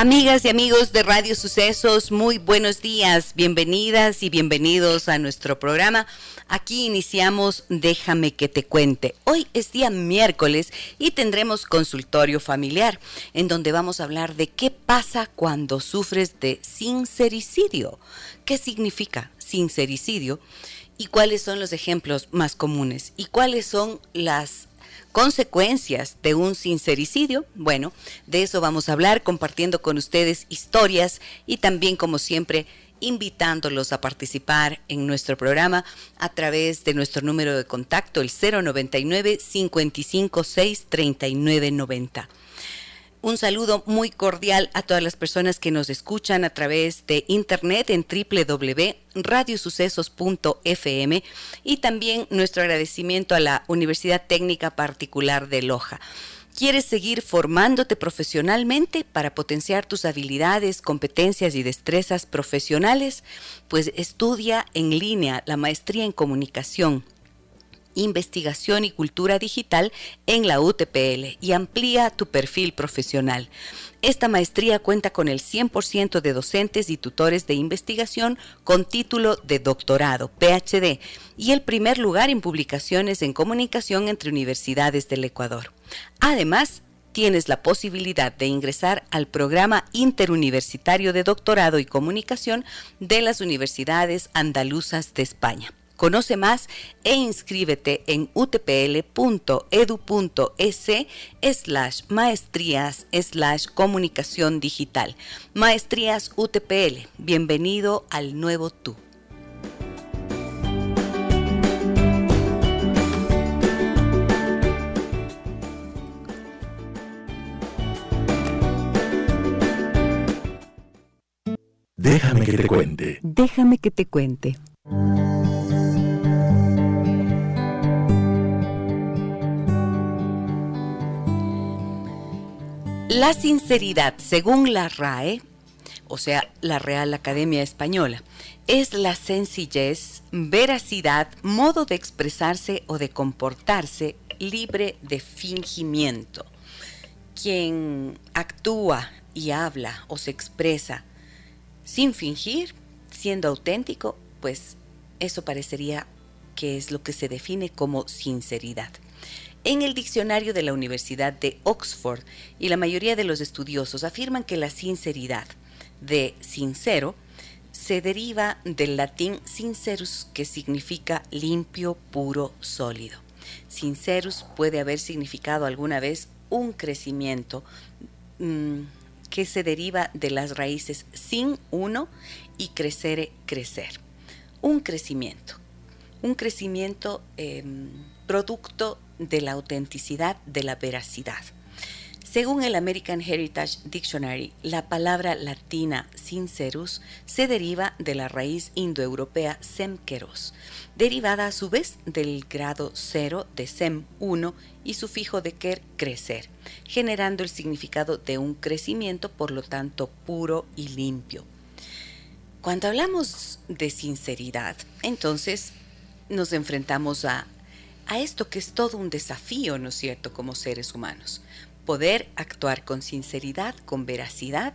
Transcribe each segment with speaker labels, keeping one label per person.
Speaker 1: Amigas y amigos de Radio Sucesos, muy buenos días, bienvenidas y bienvenidos a nuestro programa. Aquí iniciamos Déjame que te cuente. Hoy es día miércoles y tendremos consultorio familiar, en donde vamos a hablar de qué pasa cuando sufres de sincericidio. ¿Qué significa sincericidio? ¿Y cuáles son los ejemplos más comunes? ¿Y cuáles son las consecuencias de un sincericidio. Bueno, de eso vamos a hablar compartiendo con ustedes historias y también como siempre invitándolos a participar en nuestro programa a través de nuestro número de contacto el 099 556 3990. Un saludo muy cordial a todas las personas que nos escuchan a través de internet en www.radiosucesos.fm y también nuestro agradecimiento a la Universidad Técnica Particular de Loja. ¿Quieres seguir formándote profesionalmente para potenciar tus habilidades, competencias y destrezas profesionales? Pues estudia en línea la maestría en comunicación Investigación y Cultura Digital en la UTPL y amplía tu perfil profesional. Esta maestría cuenta con el 100% de docentes y tutores de investigación con título de doctorado, PhD, y el primer lugar en publicaciones en comunicación entre universidades del Ecuador. Además, tienes la posibilidad de ingresar al programa interuniversitario de doctorado y comunicación de las universidades andaluzas de España. Conoce más e inscríbete en utpl.edu.es slash maestrías slash comunicación digital. Maestrías UTPL. Bienvenido al nuevo tú.
Speaker 2: Déjame que te cuente.
Speaker 1: Déjame que te cuente. La sinceridad, según la RAE, o sea, la Real Academia Española, es la sencillez, veracidad, modo de expresarse o de comportarse libre de fingimiento. Quien actúa y habla o se expresa sin fingir, siendo auténtico, pues eso parecería que es lo que se define como sinceridad en el diccionario de la Universidad de Oxford y la mayoría de los estudiosos afirman que la sinceridad de sincero se deriva del latín sincerus que significa limpio, puro, sólido. Sincerus puede haber significado alguna vez un crecimiento mm, que se deriva de las raíces sin uno y crecer, crecer. Un crecimiento. Un crecimiento em, producto de la autenticidad, de la veracidad. Según el American Heritage Dictionary, la palabra latina sincerus se deriva de la raíz indoeuropea semkeros, derivada a su vez del grado cero de sem 1 y sufijo de ker crecer, generando el significado de un crecimiento, por lo tanto puro y limpio. Cuando hablamos de sinceridad, entonces nos enfrentamos a a esto que es todo un desafío, ¿no es cierto?, como seres humanos. Poder actuar con sinceridad, con veracidad,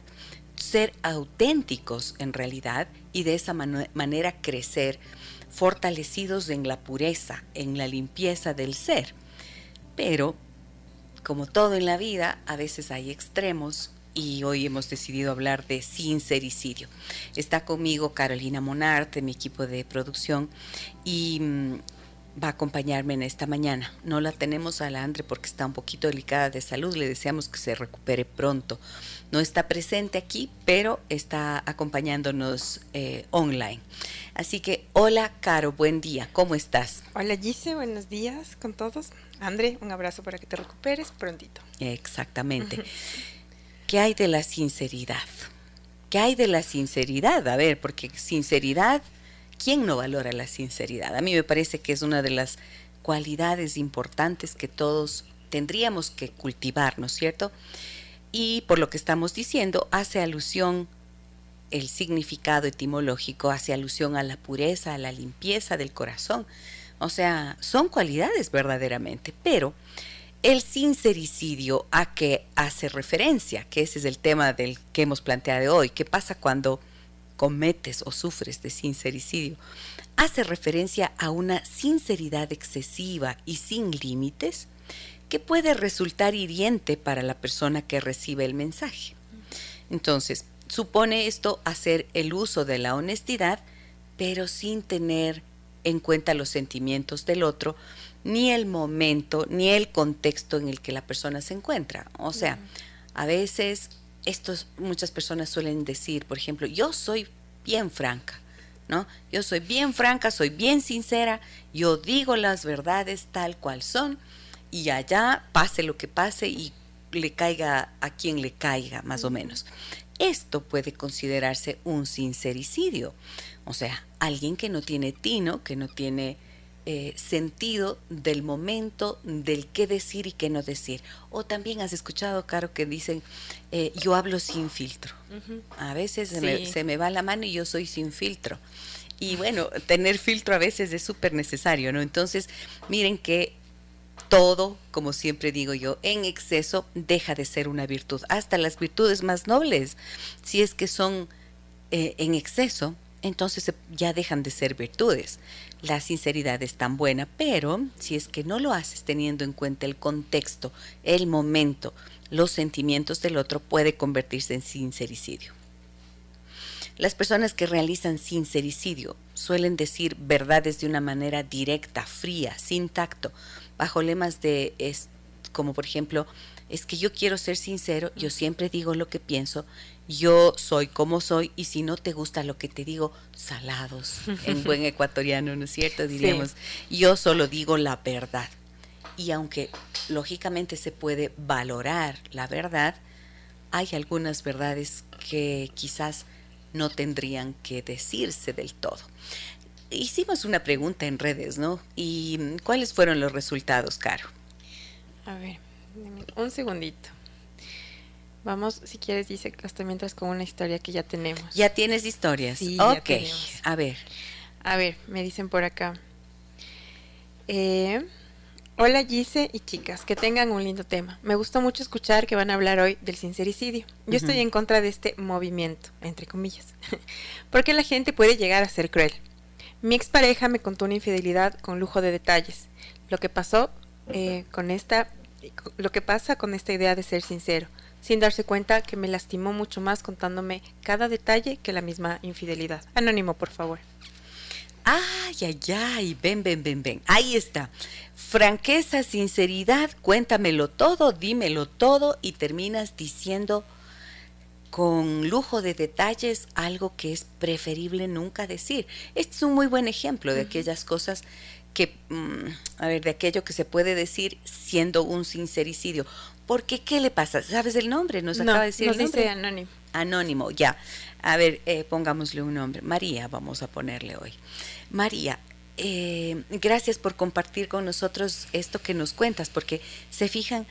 Speaker 1: ser auténticos en realidad y de esa manera crecer fortalecidos en la pureza, en la limpieza del ser. Pero, como todo en la vida, a veces hay extremos y hoy hemos decidido hablar de sincericidio. Está conmigo Carolina Monart, de mi equipo de producción, y mm, va a acompañarme en esta mañana. No la tenemos a la Andre porque está un poquito delicada de salud, le deseamos que se recupere pronto. No está presente aquí, pero está acompañándonos eh, online. Así que, hola Caro, buen día, ¿cómo estás?
Speaker 3: Hola Gise, buenos días con todos. Andre, un abrazo para que te recuperes prontito.
Speaker 1: Exactamente. ¿Qué hay de la sinceridad? ¿Qué hay de la sinceridad? A ver, porque sinceridad ¿Quién no valora la sinceridad? A mí me parece que es una de las cualidades importantes que todos tendríamos que cultivar, ¿no es cierto? Y por lo que estamos diciendo, hace alusión el significado etimológico, hace alusión a la pureza, a la limpieza del corazón. O sea, son cualidades verdaderamente, pero el sincericidio a que hace referencia, que ese es el tema del que hemos planteado hoy, ¿qué pasa cuando cometes o sufres de sincericidio, hace referencia a una sinceridad excesiva y sin límites que puede resultar hiriente para la persona que recibe el mensaje. Entonces, supone esto hacer el uso de la honestidad, pero sin tener en cuenta los sentimientos del otro, ni el momento, ni el contexto en el que la persona se encuentra. O sea, a veces estos muchas personas suelen decir, por ejemplo, yo soy bien franca, ¿no? Yo soy bien franca, soy bien sincera, yo digo las verdades tal cual son y allá pase lo que pase y le caiga a quien le caiga, más o menos. Esto puede considerarse un sincericidio, o sea, alguien que no tiene tino, que no tiene eh, sentido del momento, del qué decir y qué no decir. O también has escuchado, Caro, que dicen, eh, yo hablo sin filtro. A veces se, me, va la mano y yo soy sin filtro. Y bueno, tener filtro a veces es súper necesario, ¿no? Entonces, miren que todo, como siempre digo yo, en exceso deja de ser una virtud. Hasta las virtudes más nobles, si es que son eh, en exceso, entonces ya dejan de ser virtudes. La sinceridad es tan buena, pero si es que no lo haces teniendo en cuenta el contexto, el momento, los sentimientos del otro, puede convertirse en sincericidio. Las personas que realizan sincericidio suelen decir verdades de una manera directa, fría, sin tacto, bajo lemas de es como por ejemplo, es que yo quiero ser sincero, yo siempre digo lo que pienso yo soy como soy y si no te gusta lo que te digo, salados, en buen ecuatoriano, ¿no es cierto? Diríamos, yo solo digo la verdad. Y aunque lógicamente se puede valorar la verdad, hay algunas verdades que quizás no tendrían que decirse del todo. Hicimos una pregunta en redes, ¿no? ¿Y cuáles fueron los resultados, Caro?
Speaker 3: A ver, un segundito. Vamos, si quieres, dice hasta mientras con una historia que ya tenemos.
Speaker 1: ¿Ya tienes historias?
Speaker 3: Sí,
Speaker 1: ok. A ver.
Speaker 3: A ver, me dicen por acá. Eh, hola Gise y chicas, que tengan un lindo tema. Me gustó mucho escuchar que van a hablar hoy del sincericidio. Yo estoy en contra de este movimiento, entre comillas, porque la gente puede llegar a ser cruel. Mi expareja me contó una infidelidad con lujo de detalles. Lo que pasó eh, con esta, lo que pasa con esta idea de ser sincero sin darse cuenta que me lastimó mucho más contándome cada detalle que la misma infidelidad. Anónimo, por favor.
Speaker 1: Ay, ay, ay, ven, ven, ven, ven. Ahí está. Franqueza, sinceridad, cuéntamelo todo, dímelo todo y terminas diciendo con lujo de detalles algo que es preferible nunca decir. Este es un muy buen ejemplo de aquellas cosas que, mm, a ver, de aquello que se puede decir siendo un sincericidio. Porque, ¿qué le pasa? ¿Sabes el nombre? Nos acaba de decir
Speaker 3: nos
Speaker 1: el nombre.
Speaker 3: dice anónimo.
Speaker 1: Anónimo, ya. A ver, eh, pongámosle un nombre. María, vamos a ponerle hoy. María, eh, gracias por compartir con nosotros esto que nos cuentas, porque se fijan,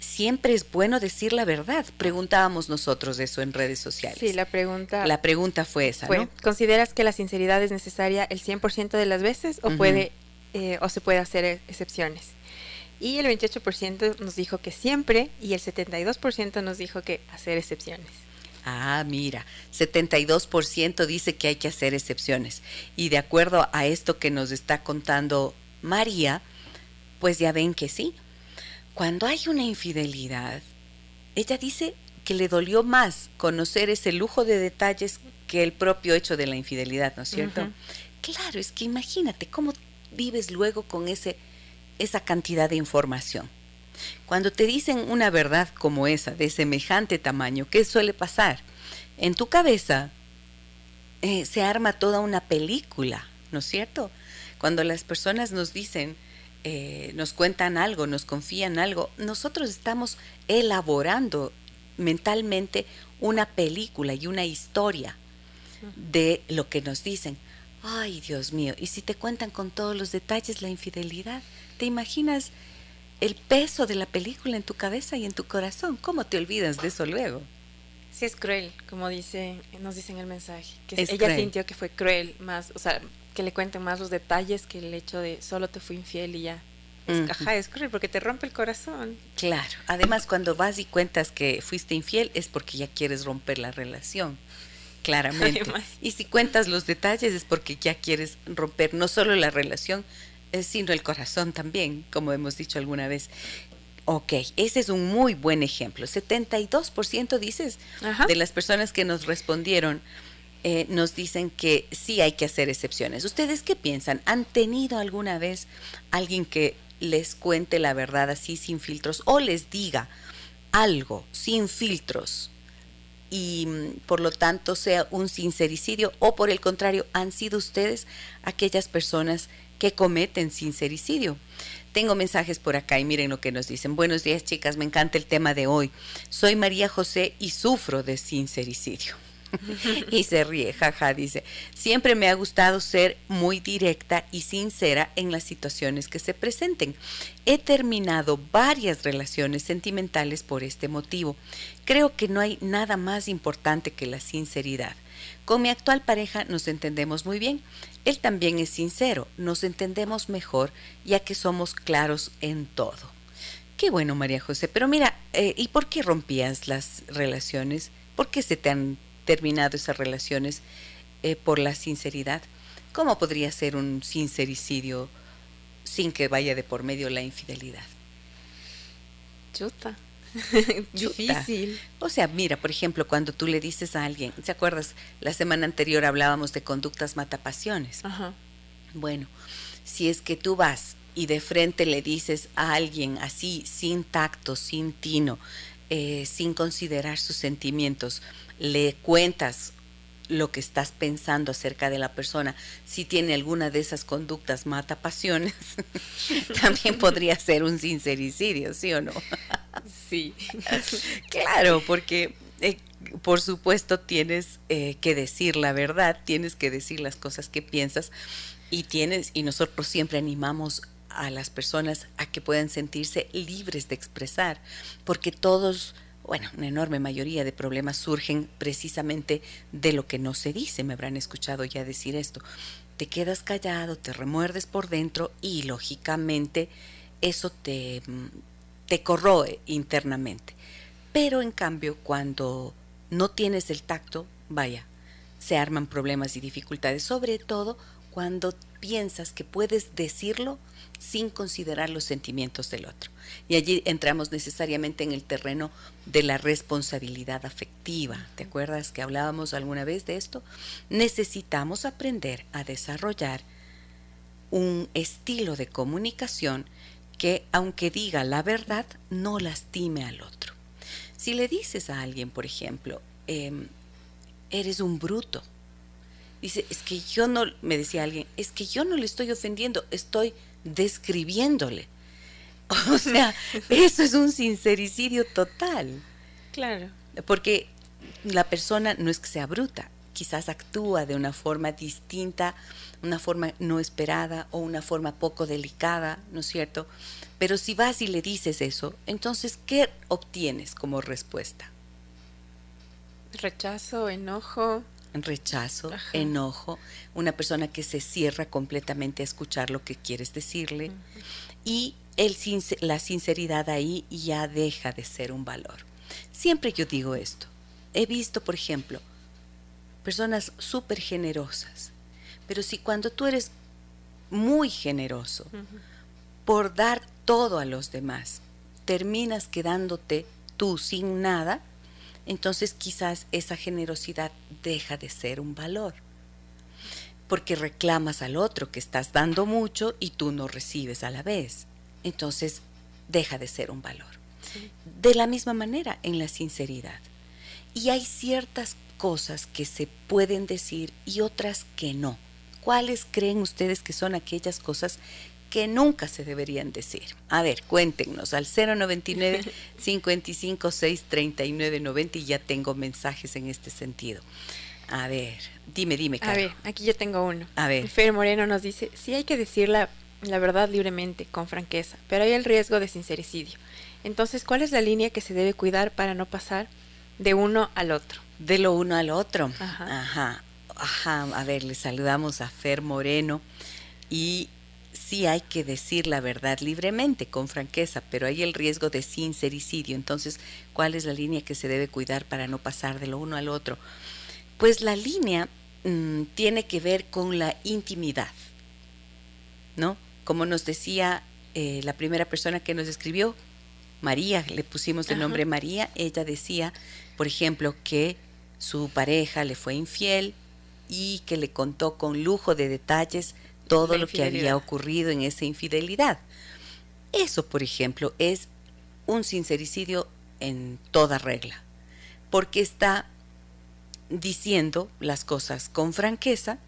Speaker 1: siempre es bueno decir la verdad. Preguntábamos nosotros eso en redes sociales.
Speaker 3: Sí, la pregunta.
Speaker 1: La pregunta fue esa, ¿no?
Speaker 3: ¿Consideras que la sinceridad es necesaria el 100% de las veces o puede eh, o se puede hacer excepciones? Y el 28% nos dijo que siempre y el 72% nos dijo que hacer excepciones.
Speaker 1: Ah, mira, 72% dice que hay que hacer excepciones. Y de acuerdo a esto que nos está contando María, pues ya ven que sí. Cuando hay una infidelidad, ella dice que le dolió más conocer ese lujo de detalles que el propio hecho de la infidelidad, ¿no es cierto? Claro, es que imagínate cómo vives luego con ese, esa cantidad de información? Cuando te dicen una verdad como esa, de semejante tamaño, ¿qué suele pasar? En tu cabeza eh, se arma toda una película, ¿no es cierto? Cuando las personas nos dicen, eh, nos cuentan algo, nos confían algo, nosotros estamos elaborando mentalmente una película y una historia de lo que nos dicen. Ay, Dios mío, y si te cuentan con todos los detalles la infidelidad, ¿te imaginas el peso de la película en tu cabeza y en tu corazón? ¿Cómo te olvidas de eso luego?
Speaker 3: Sí, es cruel, como dice, nos dicen el mensaje. Que ella sintió que fue cruel, más, o sea, que le cuenten más los detalles que el hecho de solo te fui infiel y ya. Es, Ajá, es cruel porque te rompe el corazón.
Speaker 1: Claro. Además, cuando vas y cuentas que fuiste infiel es porque ya quieres romper la relación. Claramente. Y si cuentas los detalles es porque ya quieres romper no solo la relación, sino el corazón también, como hemos dicho alguna vez. Ok, ese es un muy buen ejemplo. 72% dices de las personas que nos respondieron eh, nos dicen que sí hay que hacer excepciones. ¿Ustedes qué piensan? ¿Han tenido alguna vez alguien que les cuente la verdad así sin filtros o les diga algo sin filtros y mm, por lo tanto sea un sincericidio o por el contrario han sido ustedes aquellas personas que cometen sincericidio. Tengo mensajes por acá y miren lo que nos dicen. Buenos días chicas, me encanta el tema de hoy. Soy María José y sufro de sincericidio. y se ríe, jaja, dice, siempre me ha gustado ser muy directa y sincera en las situaciones que se presenten. He terminado varias relaciones sentimentales por este motivo. Creo que no hay nada más importante que la sinceridad. Con mi actual pareja nos entendemos muy bien. Él también es sincero, nos entendemos mejor ya que somos claros en todo. Qué bueno, María José. Pero mira, eh, ¿y por qué rompías las relaciones? ¿Por qué se te han terminado esas relaciones eh, por la sinceridad. ¿Cómo podría ser un sincericidio sin que vaya de por medio la infidelidad?
Speaker 3: Chuta.
Speaker 1: Difícil. O sea, mira, por ejemplo, cuando tú le dices a alguien, ¿te acuerdas? La semana anterior hablábamos de conductas matapasiones. Ajá. Bueno, si es que tú vas y de frente le dices a alguien así, sin tacto, sin tino, eh, sin considerar sus sentimientos, le cuentas lo que estás pensando acerca de la persona, si tiene alguna de esas conductas mata pasiones, también podría ser un sincericidio, ¿sí o no?
Speaker 3: sí.
Speaker 1: claro, porque eh, por supuesto tienes eh, que decir la verdad, tienes que decir las cosas que piensas y tienes y nosotros siempre animamos a las personas a que puedan sentirse libres de expresar, porque todos bueno, una enorme mayoría de problemas surgen precisamente de lo que no se dice. Me habrán escuchado ya decir esto. Te quedas callado, te remuerdes por dentro y lógicamente eso te, mm, te corroe internamente. Pero en cambio, cuando no tienes el tacto, vaya, se arman problemas y dificultades, sobre todo cuando piensas que puedes decirlo sin considerar los sentimientos del otro. Y allí entramos necesariamente en el terreno de la responsabilidad afectiva. ¿Te acuerdas que hablábamos alguna vez de esto? Necesitamos aprender a desarrollar un estilo de comunicación que, aunque diga la verdad, no lastime al otro. Si le dices a alguien, por ejemplo, em, eres un bruto, dice, es que yo no, me decía alguien, es que yo no le estoy ofendiendo, estoy describiéndole. O sea, eso es un sincericidio total.
Speaker 3: Claro.
Speaker 1: Porque la persona no es que sea bruta, quizás actúa de una forma distinta, una forma no esperada o una forma poco delicada, ¿no es cierto? Pero si vas y le dices eso, entonces, ¿qué obtienes como respuesta?
Speaker 3: Rechazo, enojo
Speaker 1: rechazo, enojo, una persona que se cierra completamente a escuchar lo que quieres decirle y el, la sinceridad ahí ya deja de ser un valor. Siempre yo digo esto. He visto, por ejemplo, personas súper generosas, pero si cuando tú eres muy generoso por dar todo a los demás, terminas quedándote tú sin nada, entonces quizás esa generosidad deja de ser un valor. porque reclamas al otro que estás dando mucho y tú no recibes a la vez. Entonces, deja de ser un valor. De la misma manera en la sinceridad. Y hay ciertas cosas que se pueden decir y otras que no. ¿Cuáles creen ustedes que son aquellas cosas que nunca se deberían decir? A ver, cuéntenos al 099 556 3990 y ya tengo mensajes en este sentido. A ver, dime, dime,
Speaker 3: A ver, aquí yo tengo uno.
Speaker 1: A ver.
Speaker 3: Fer Moreno nos dice, sí hay que decir la, la verdad libremente, con franqueza, pero hay el riesgo de sincericidio. Entonces, ¿cuál es la línea que se debe cuidar para no pasar de uno al otro?
Speaker 1: De lo uno al otro.
Speaker 3: Ajá.
Speaker 1: Ajá. Ajá. A ver, le saludamos a Fer Moreno y sí hay que decir la verdad libremente, con franqueza, pero hay el riesgo de sincericidio. Entonces, ¿cuál es la línea que se debe cuidar para no pasar de lo uno al otro? Pues la línea mm, tiene que ver con la intimidad, ¿no? Como nos decía eh, la primera persona que nos escribió, María, le pusimos el
Speaker 3: Ajá.
Speaker 1: nombre María, ella decía, por ejemplo, que su pareja le fue infiel y que le contó con lujo de detalles todo lo que había ocurrido en esa infidelidad. Eso, por ejemplo, es un sincericidio en toda regla, porque está diciendo las cosas con franqueza,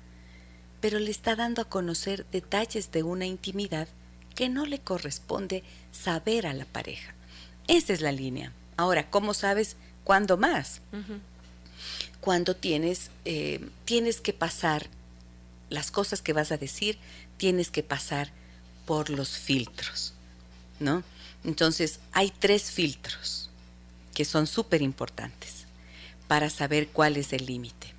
Speaker 1: pero le está dando a conocer detalles de una intimidad que no le corresponde saber a la pareja. Esa es la línea. Ahora, ¿cómo sabes cuándo más? Cuando tienes, eh, tienes que pasar las cosas que vas a decir, tienes que pasar por los filtros, ¿no? Entonces, hay tres filtros que son súper importantes para saber cuál es el límite.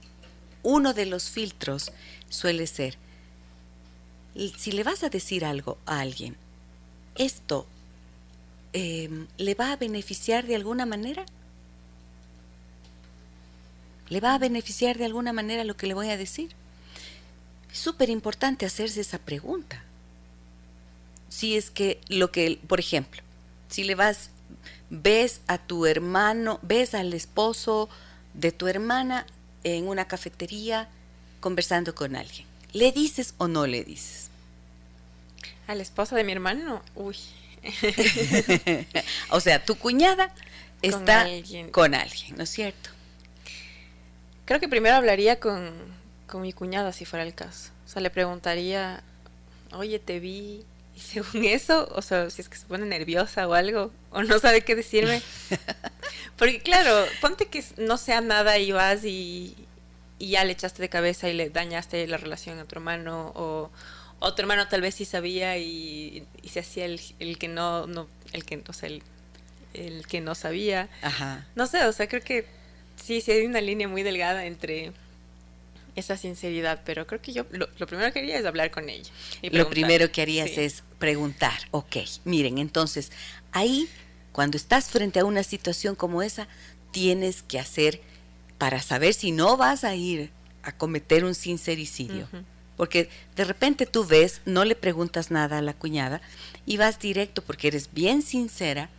Speaker 1: Uno de los filtros suele ser, si le vas a decir algo a alguien, ¿esto eh, le va a beneficiar de alguna manera? ¿Le va a beneficiar de alguna manera lo que le voy a decir? Es súper importante hacerse esa pregunta. Si es que lo que, por ejemplo, si le vas, ves a tu hermano, ves al esposo de tu hermana en una cafetería conversando con alguien, ¿le dices o no le dices?
Speaker 3: A la esposa de mi hermano, uy.
Speaker 1: o sea, tu cuñada
Speaker 3: Con
Speaker 1: está
Speaker 3: alguien.
Speaker 1: con alguien, ¿no es cierto?
Speaker 3: Creo que primero hablaría con, con mi cuñada si fuera el caso. O sea, le preguntaría, oye, te vi. Y según eso, o sea, si es que se pone nerviosa o algo, o no sabe qué decirme. Porque claro, ponte que no sea nada y vas y, y ya le echaste de cabeza y le dañaste la relación a tu hermano, o, o tu hermano tal vez sí sabía y, y se hacía el, el que no, no, el que, o sea, el, el que no sabía.
Speaker 1: Ajá.
Speaker 3: No sé, o sea, creo que sí, sí hay una línea muy delgada entre esa sinceridad, pero creo que yo lo, lo primero que haría es hablar con ella. y
Speaker 1: Lo primero que harías
Speaker 3: Sí.
Speaker 1: es preguntar, ok, miren, entonces ahí, cuando estás frente a una situación como esa, tienes que hacer, para saber si no vas a ir a cometer un sincericidio, porque de repente tú ves, no le preguntas nada a la cuñada y vas directo, porque eres bien sincera,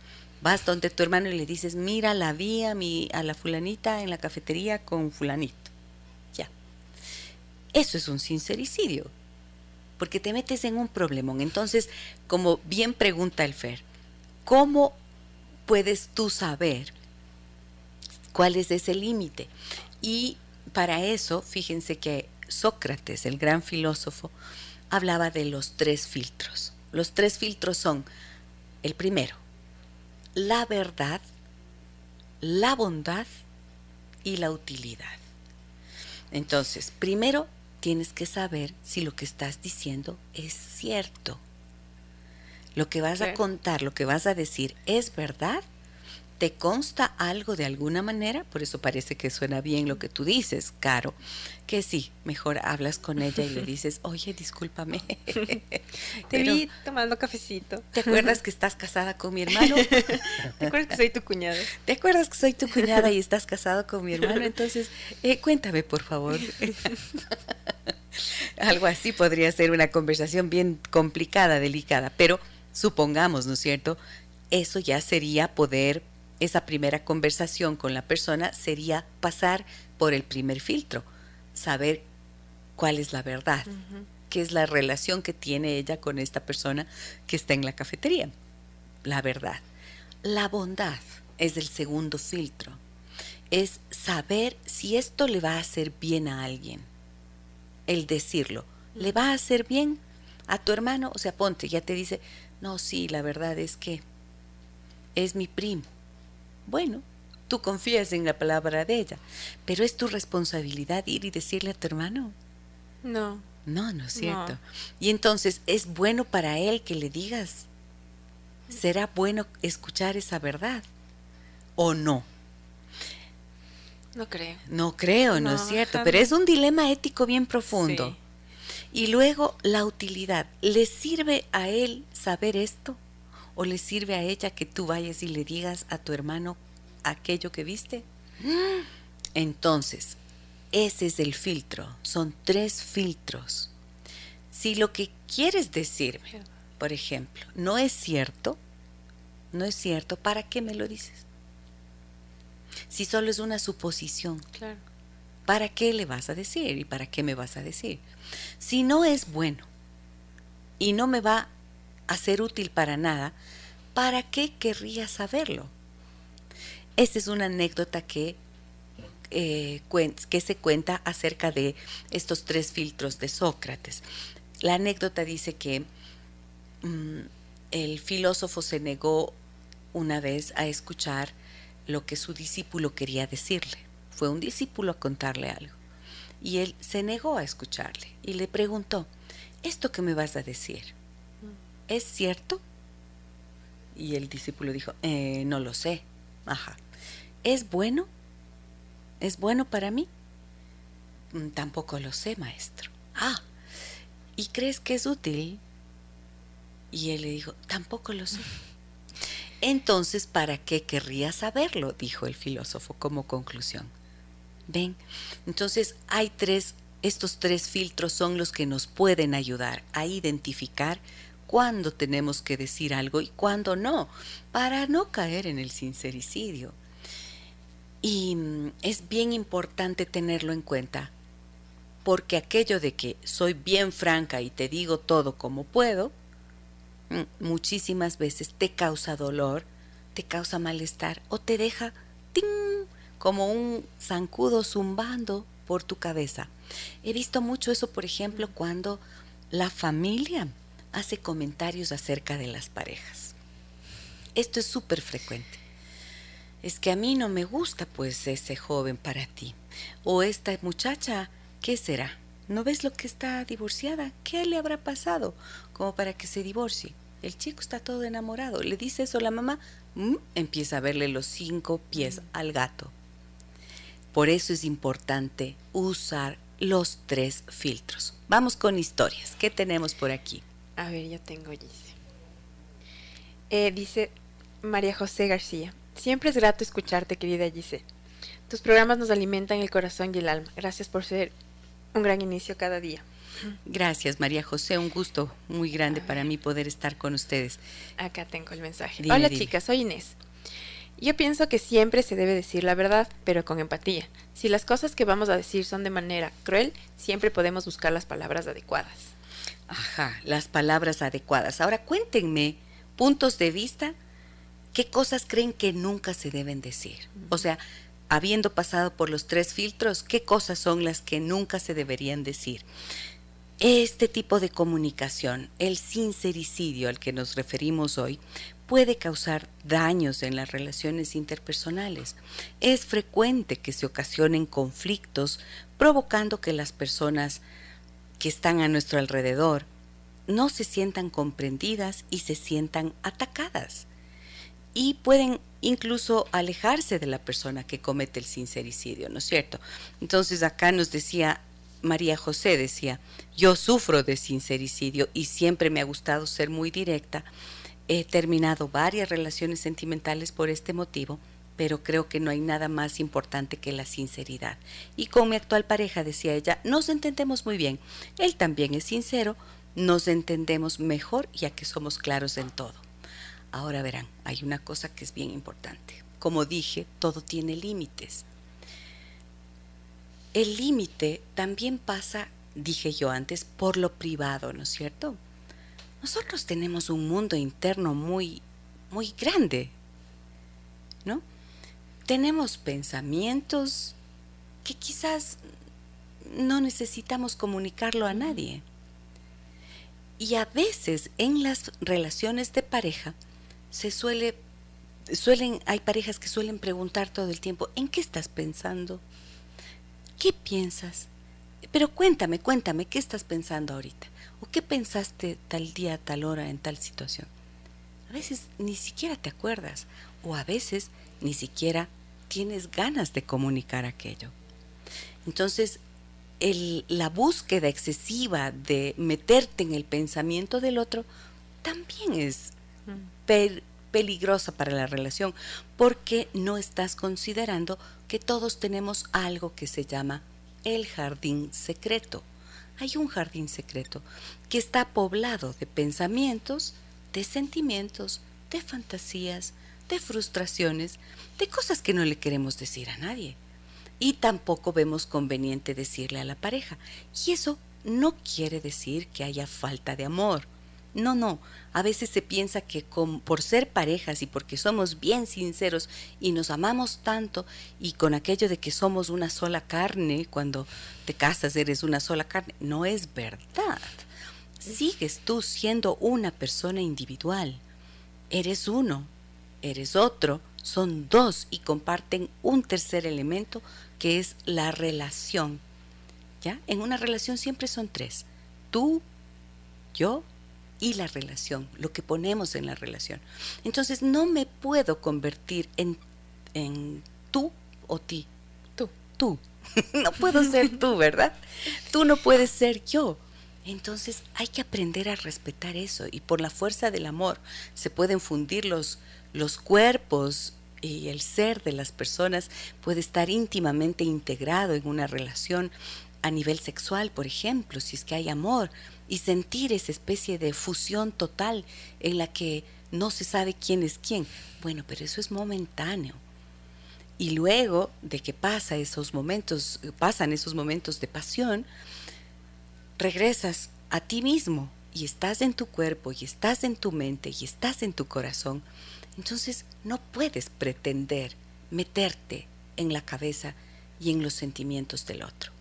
Speaker 1: vas donde tu hermano y le dices, mira, la vi a, mi, a la fulanita en la cafetería con fulanito. Eso es un sincericidio porque te metes en un problemón. Entonces, como bien pregunta el Fer, ¿cómo puedes tú saber cuál es ese límite? Y para eso, fíjense que Sócrates, el gran filósofo, hablaba de los tres filtros. Los tres filtros son, el primero, la verdad, la bondad y la utilidad. Entonces, primero tienes que saber si lo que estás diciendo es cierto. Lo que vas a contar, lo que vas a decir, ¿es verdad? ¿Te consta algo de alguna manera? Por eso parece que suena bien lo que tú dices, Caro. Que sí, mejor hablas con ella y le dices, oye, discúlpame.
Speaker 3: Te
Speaker 1: Pero,
Speaker 3: vi tomando cafecito.
Speaker 1: ¿Te acuerdas que estás casada con mi hermano?
Speaker 3: ¿Te acuerdas que soy tu cuñada?
Speaker 1: ¿Te acuerdas que soy tu cuñada y estás casado con mi hermano? Entonces, eh, cuéntame, por favor. Algo así podría ser una conversación bien complicada, delicada, pero supongamos, ¿no es cierto? Eso ya sería poder, esa primera conversación con la persona sería pasar por el primer filtro, saber cuál es la verdad, qué es la relación que tiene ella con esta persona que está en la cafetería. La verdad. La bondad es el segundo filtro. Es saber si esto le va a hacer bien a alguien. El decirlo, ¿le va a hacer bien a tu hermano? O sea, ponte, ya te dice, no, sí, la verdad es que es mi primo. Bueno, tú confías en la palabra de ella, pero es tu responsabilidad ir y decirle a tu hermano.
Speaker 3: No.
Speaker 1: No, no es cierto. Y entonces es bueno para él que le digas. ¿Será bueno escuchar esa verdad o no?
Speaker 3: No creo.
Speaker 1: No creo, no, es cierto, pero es un dilema ético bien profundo. Y luego la utilidad. ¿Le sirve a él saber esto? ¿O le sirve a ella que tú vayas y le digas a tu hermano aquello que viste? Entonces, ese es el filtro. Son tres filtros. Si lo que quieres decirme, por ejemplo, no es cierto, no es cierto, ¿para qué me lo dices? Si solo es una suposición.
Speaker 3: Claro.
Speaker 1: ¿Para qué le vas a decir y para qué me vas a decir? Si no es bueno y no me va a ser útil para nada, ¿para qué querría saberlo? Esta es una anécdota que, eh, que se cuenta acerca de estos tres filtros de Sócrates. La anécdota dice que mm, el filósofo se negó una vez a escuchar lo que su discípulo quería decirle fue un discípulo a contarle algo. Y él se negó a escucharle y le preguntó, ¿esto que me vas a decir? ¿Es cierto? Y el discípulo dijo, eh, no lo sé. Ajá. ¿Es bueno? ¿Es bueno para mí? Mm, tampoco lo sé, maestro. Ah, ¿y crees que es útil? Y él le dijo, tampoco lo sé. Entonces, ¿para qué querría saberlo? dijo el filósofo como conclusión. ¿Ven? Entonces hay tres, estos tres filtros son los que nos pueden ayudar a identificar cuándo tenemos que decir algo y cuándo no, para no caer en el sincericidio. Y mm, es bien importante tenerlo en cuenta, porque aquello de que soy bien franca y te digo todo como puedo, mm, muchísimas veces te causa dolor, te causa malestar o te deja como un zancudo zumbando por tu cabeza. He visto mucho eso, por ejemplo, cuando la familia hace comentarios acerca de las parejas. Esto es súper frecuente. Es que a mí no me gusta pues ese joven para ti. O esta muchacha, ¿qué será? ¿No ves lo que está divorciada? ¿Qué le habrá pasado como para que se divorcie? El chico está todo enamorado. Le dice eso a la mamá, mm, empieza a verle los cinco pies al gato. Por eso es importante usar los tres filtros. Vamos con historias. ¿Qué tenemos por aquí?
Speaker 3: A ver, ya tengo, Gise. Eh, dice María José García. Siempre es grato escucharte, querida Gise. Tus programas nos alimentan el corazón y el alma. Gracias por ser un gran inicio cada día.
Speaker 1: Gracias, María José. Un gusto muy grande para mí poder estar con ustedes.
Speaker 3: Acá tengo el mensaje. Hola, chicas. Soy Inés. Yo pienso que siempre se debe decir la verdad, pero con empatía. Si las cosas que vamos a decir son de manera cruel, siempre podemos buscar las palabras adecuadas.
Speaker 1: Ajá, las palabras adecuadas. Ahora cuéntenme puntos de vista, qué cosas creen que nunca se deben decir. O sea, habiendo pasado por los tres filtros, qué cosas son las que nunca se deberían decir. Este tipo de comunicación, el sincericidio al que nos referimos hoy, puede causar daños en las relaciones interpersonales. Es frecuente que se ocasionen conflictos provocando que las personas que están a nuestro alrededor no se sientan comprendidas y se sientan atacadas. Y pueden incluso alejarse de la persona que comete el sincericidio, ¿no es cierto? Entonces acá nos decía María José, decía, yo sufro de sincericidio y siempre me ha gustado ser muy directa He terminado varias relaciones sentimentales por este motivo, pero creo que no hay nada más importante que la sinceridad. Y con mi actual pareja, decía ella, nos entendemos muy bien. Él también es sincero, nos entendemos mejor ya que somos claros en todo. Ahora verán, hay una cosa que es bien importante. Como dije, todo tiene límites. El límite también pasa dije yo antes, por lo privado, ¿no es cierto? Nosotros tenemos un mundo interno muy, muy grande, ¿no? Tenemos pensamientos que quizás no necesitamos comunicarlo a nadie. Y a veces en las relaciones de pareja se suele suelen hay parejas que suelen preguntar todo el tiempo, ¿en qué estás pensando? ¿Qué piensas? Pero cuéntame, cuéntame, ¿qué estás pensando ahorita? ¿O qué pensaste tal día, tal hora, en tal situación? A veces ni siquiera te acuerdas o a veces ni siquiera tienes ganas de comunicar aquello. Entonces, la búsqueda excesiva de meterte en el pensamiento del otro también es mm. peligrosa para la relación porque no estás considerando que todos tenemos algo que se llama el jardín secreto. Hay un jardín secreto que está poblado de pensamientos, de sentimientos, de fantasías, de frustraciones, de cosas que no le queremos decir a nadie y tampoco vemos conveniente decirle a la pareja. Y eso no quiere decir que haya falta de amor. No, no, a veces se piensa que por ser parejas y porque somos bien sinceros y nos amamos tanto y con aquello de que somos una sola carne, cuando te casas eres una sola carne, no es verdad. Sigues tú siendo una persona individual. Eres uno, eres otro, son dos y comparten un tercer elemento que es la relación. ¿Ya? En una relación siempre son tres. Tú, yo y la relación, lo que ponemos en la relación. Entonces no me puedo convertir en, en tú o ti. Tú. Tú. no puedo ser tú, ¿verdad? Tú no puedes ser yo. Entonces hay que aprender a respetar eso y por la fuerza del amor se pueden fundir los, los cuerpos y el ser de las personas puede estar íntimamente integrado en una relación a nivel sexual, por ejemplo, si es que hay amor, y sentir esa especie de fusión total en la que no se sabe quién es quién. Bueno, pero eso es momentáneo. Y luego de que pasa esos momentos, pasan esos momentos de pasión, regresas a ti mismo y estás en tu cuerpo y estás en tu mente y estás en tu corazón entonces no puedes pretender meterte en la cabeza y en los sentimientos del otro.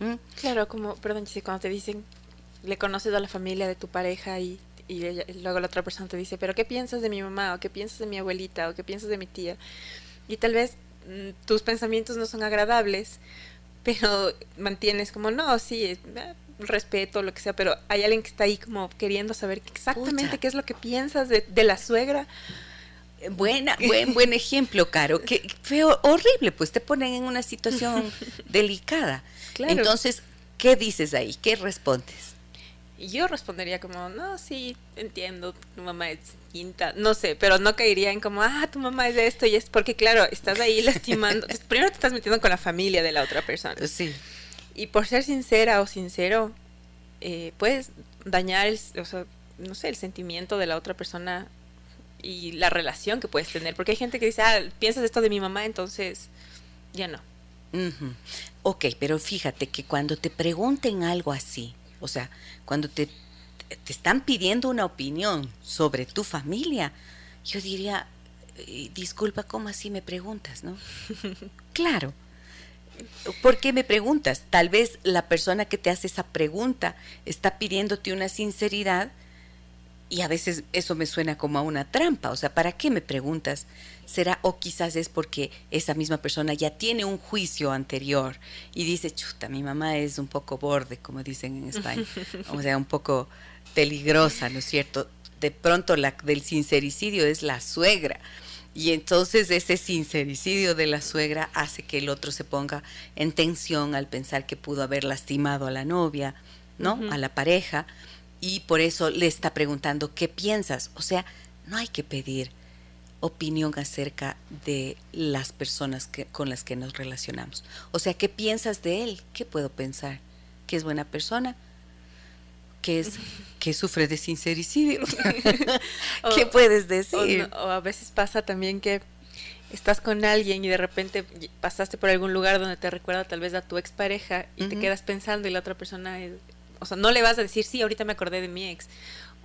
Speaker 3: ¿Mm? Claro, como, perdón, cuando te dicen, le conoces a la familia de tu pareja y, luego la otra persona te dice, pero ¿qué piensas de mi mamá? ¿O qué piensas de mi abuelita? ¿O qué piensas de mi tía? Y tal vez mm, tus pensamientos no son agradables, pero mantienes como, no, sí, eh, respeto, lo que sea, pero hay alguien que está ahí como queriendo saber exactamente qué es lo que piensas de, de la suegra
Speaker 1: Buena, buen, buen ejemplo, Caro. Que feo, horrible, pues te ponen en una situación delicada. Entonces, ¿qué dices ahí? ¿Qué respondes?
Speaker 3: Yo respondería como, no, sí, entiendo, tu mamá es quinta, no sé, pero no caería en como, ah, tu mamá es de esto y es porque, claro, estás ahí lastimando. primero te estás metiendo con la familia de la otra persona.
Speaker 1: Sí.
Speaker 3: Y por ser sincera o sincero, eh, puedes dañar, el, o sea, no sé, el sentimiento de la otra persona y la relación que puedes tener. Porque hay gente que dice, ah, piensas esto de mi mamá, entonces ya no.
Speaker 1: Ok, pero fíjate que cuando te pregunten algo así, o sea, cuando te, te están pidiendo una opinión sobre tu familia, yo diría, disculpa, ¿cómo así me preguntas, no? claro. ¿Por qué me preguntas? Tal vez la persona que te hace esa pregunta está pidiéndote una sinceridad y a veces eso me suena como a una trampa, o sea, ¿para qué me preguntas? ¿Será o quizás es porque esa misma persona ya tiene un juicio anterior y dice, chuta, mi mamá es un poco borde, como dicen en España, o sea, un poco peligrosa, ¿no es cierto? De pronto la del sincericidio es la suegra. Y entonces ese sincericidio de la suegra hace que el otro se ponga en tensión al pensar que pudo haber lastimado a la novia, ¿no? A la pareja y por eso le está preguntando qué piensas. O sea, no hay que pedir opinión acerca de las personas que, con las que nos relacionamos. O sea, ¿qué piensas de él? ¿Qué puedo pensar? ¿Que es buena persona? ¿Que, es, que sufre de sincericidio? ¿Qué puedes decir?
Speaker 3: O, a veces pasa también que estás con alguien y de repente pasaste por algún lugar donde te recuerda tal vez a tu expareja y te quedas pensando y la otra persona, o sea, no le vas a decir, sí, ahorita me acordé de mi ex.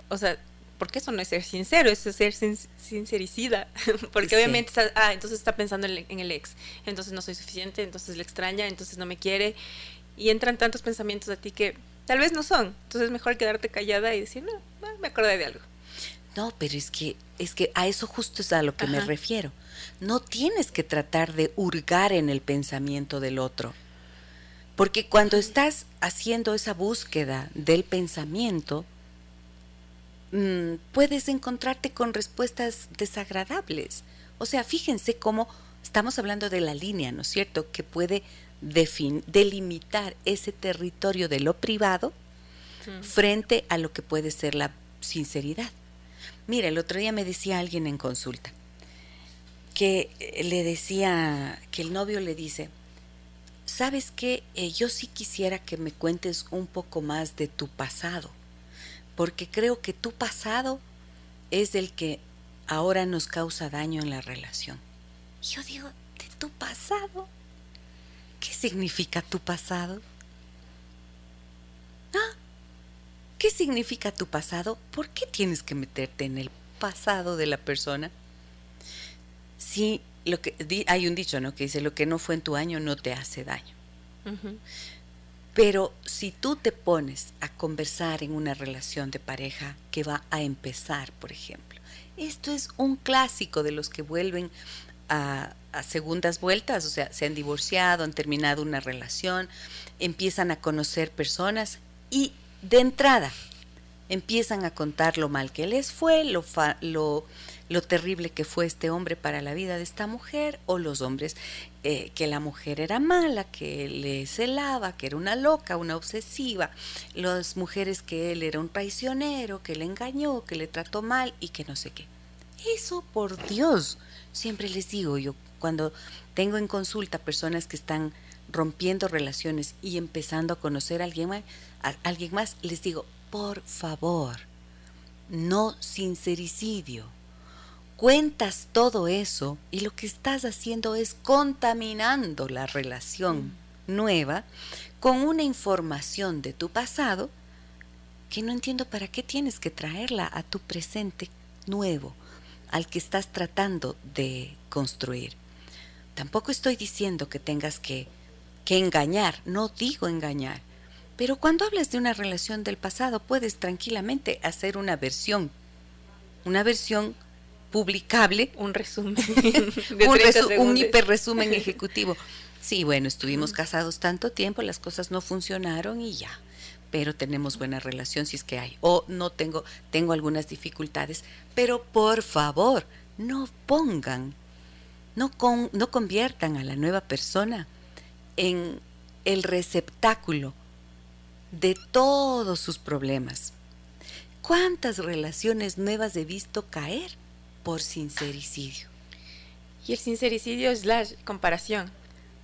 Speaker 3: O sea, porque eso no es ser sincero, eso es ser sincericida. porque obviamente, está, ah, entonces está pensando en el ex, entonces no soy suficiente, entonces le extraña, entonces no me quiere. Y entran tantos pensamientos a ti que tal vez no son. Entonces es mejor quedarte callada y decir, no, me acordé de algo.
Speaker 1: No, pero es que, es que a eso justo es a lo que me refiero. No tienes que tratar de hurgar en el pensamiento del otro. Porque cuando estás haciendo esa búsqueda del pensamiento, mm, puedes encontrarte con respuestas desagradables. O sea, fíjense cómo estamos hablando de la línea, ¿no es cierto?, que puede delimitar ese territorio de lo privado frente a lo que puede ser la sinceridad. Mira, el otro día me decía alguien en consulta que eh, le decía, que el novio le dice, ¿sabes qué? Eh, yo sí quisiera que me cuentes un poco más de tu pasado, porque creo que tu pasado es el que ahora nos causa daño en la relación. Yo digo, ¿de tu pasado? ¿Qué significa tu pasado? ¿Ah? ¿Qué significa tu pasado? ¿Por qué tienes que meterte en el pasado de la persona? Si lo que hay un dicho, ¿no? Que dice lo que no fue en tu año no te hace daño. Pero si tú te pones a conversar en una relación de pareja que va a empezar, por ejemplo, esto es un clásico de los que vuelven a, a, segundas vueltas, o sea, se han divorciado, han terminado una relación, empiezan a conocer personas y de entrada empiezan a contar lo mal que les fue, lo, lo, lo terrible que fue este hombre para la vida de esta mujer, o los hombres eh, que la mujer era mala, que le celaba, que era una loca, una obsesiva, las mujeres que él era un traicionero, que le engañó, que le trató mal y que no sé qué. Eso, por Dios, siempre les digo yo, cuando tengo en consulta personas que están rompiendo relaciones y empezando a conocer a alguien más, a alguien más les digo, por favor, no sincericidio. Cuentas todo eso y lo que estás haciendo es contaminando la relación mm. nueva con una información de tu pasado que no entiendo para qué tienes que traerla a tu presente nuevo, al que estás tratando de construir. Tampoco estoy diciendo que tengas que, que engañar, no digo engañar, pero cuando hablas de una relación del pasado, puedes tranquilamente hacer una versión, una versión publicable.
Speaker 3: Un resumen.
Speaker 1: un, un hiper resumen ejecutivo. Sí, bueno, estuvimos casados tanto tiempo, las cosas no funcionaron y ya. Pero tenemos buena relación si es que hay. O no tengo, tengo algunas dificultades. Pero por favor, no pongan, no, con, no conviertan a la nueva persona en el receptáculo de todos sus problemas. ¿Cuántas relaciones nuevas he visto caer por sincericidio?
Speaker 3: Y el sincericidio es la comparación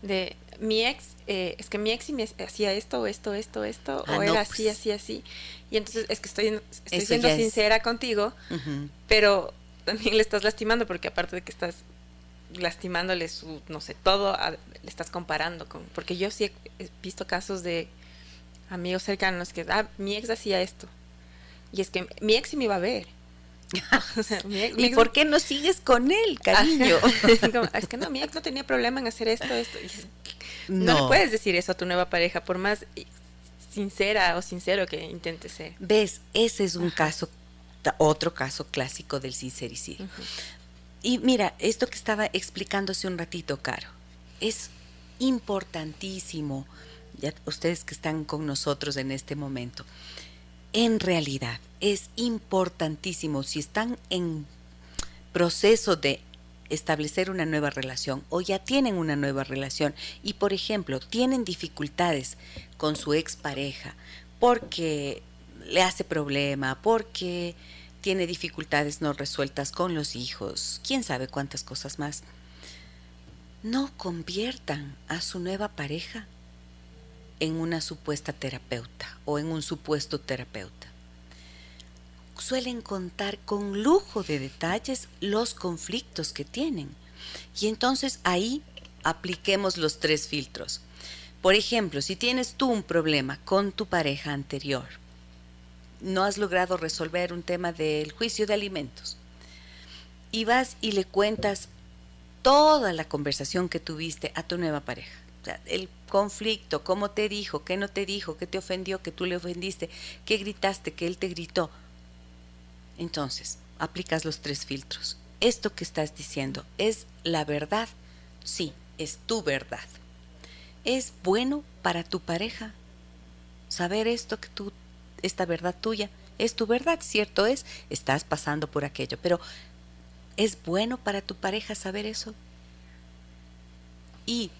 Speaker 3: de mi ex, eh, es que mi ex me hacía esto, esto, esto, esto, ah, o era así, pues. así, así. Y entonces es que estoy, siendo sincera contigo, pero también le estás lastimando porque aparte de que estás lastimándole su, no sé, todo, le estás comparando con, porque yo sí he visto casos de amigos cercanos que, ah, mi ex hacía esto. Y es que mi ex me iba a ver.
Speaker 1: ¿Y por qué no sigues con él, cariño?
Speaker 3: es que no, mi ex no tenía problema en hacer esto, esto. no. le puedes decir eso a tu nueva pareja, por más sincera o sincero que intente ser.
Speaker 1: Ves, ese es un caso, otro caso clásico del sincericidio. Y mira, esto que estaba explicándose un ratito, Caro, es importantísimo ustedes que están con nosotros en este momento, en realidad es importantísimo si están en proceso de establecer una nueva relación o ya tienen una nueva relación y por ejemplo tienen dificultades con su expareja porque le hace problema, porque tiene dificultades no resueltas con los hijos, quién sabe cuántas cosas más. No conviertan a su nueva pareja en una supuesta terapeuta o en un supuesto terapeuta. Suelen contar con lujo de detalles los conflictos que tienen. Y entonces ahí apliquemos los tres filtros. Por ejemplo, si tienes tú un problema con tu pareja anterior, no has logrado resolver un tema del juicio de alimentos, y vas y le cuentas toda la conversación que tuviste a tu nueva pareja. El conflicto, cómo te dijo, qué no te dijo, qué te ofendió, que tú le ofendiste, qué gritaste, que él te gritó. Entonces, aplicas los tres filtros. Esto que estás diciendo es la verdad. Sí, es tu verdad. Es bueno para tu pareja saber esto que tú, esta verdad tuya, es tu verdad, cierto es, estás pasando por aquello, pero ¿Es bueno para tu pareja saber eso? ¿Y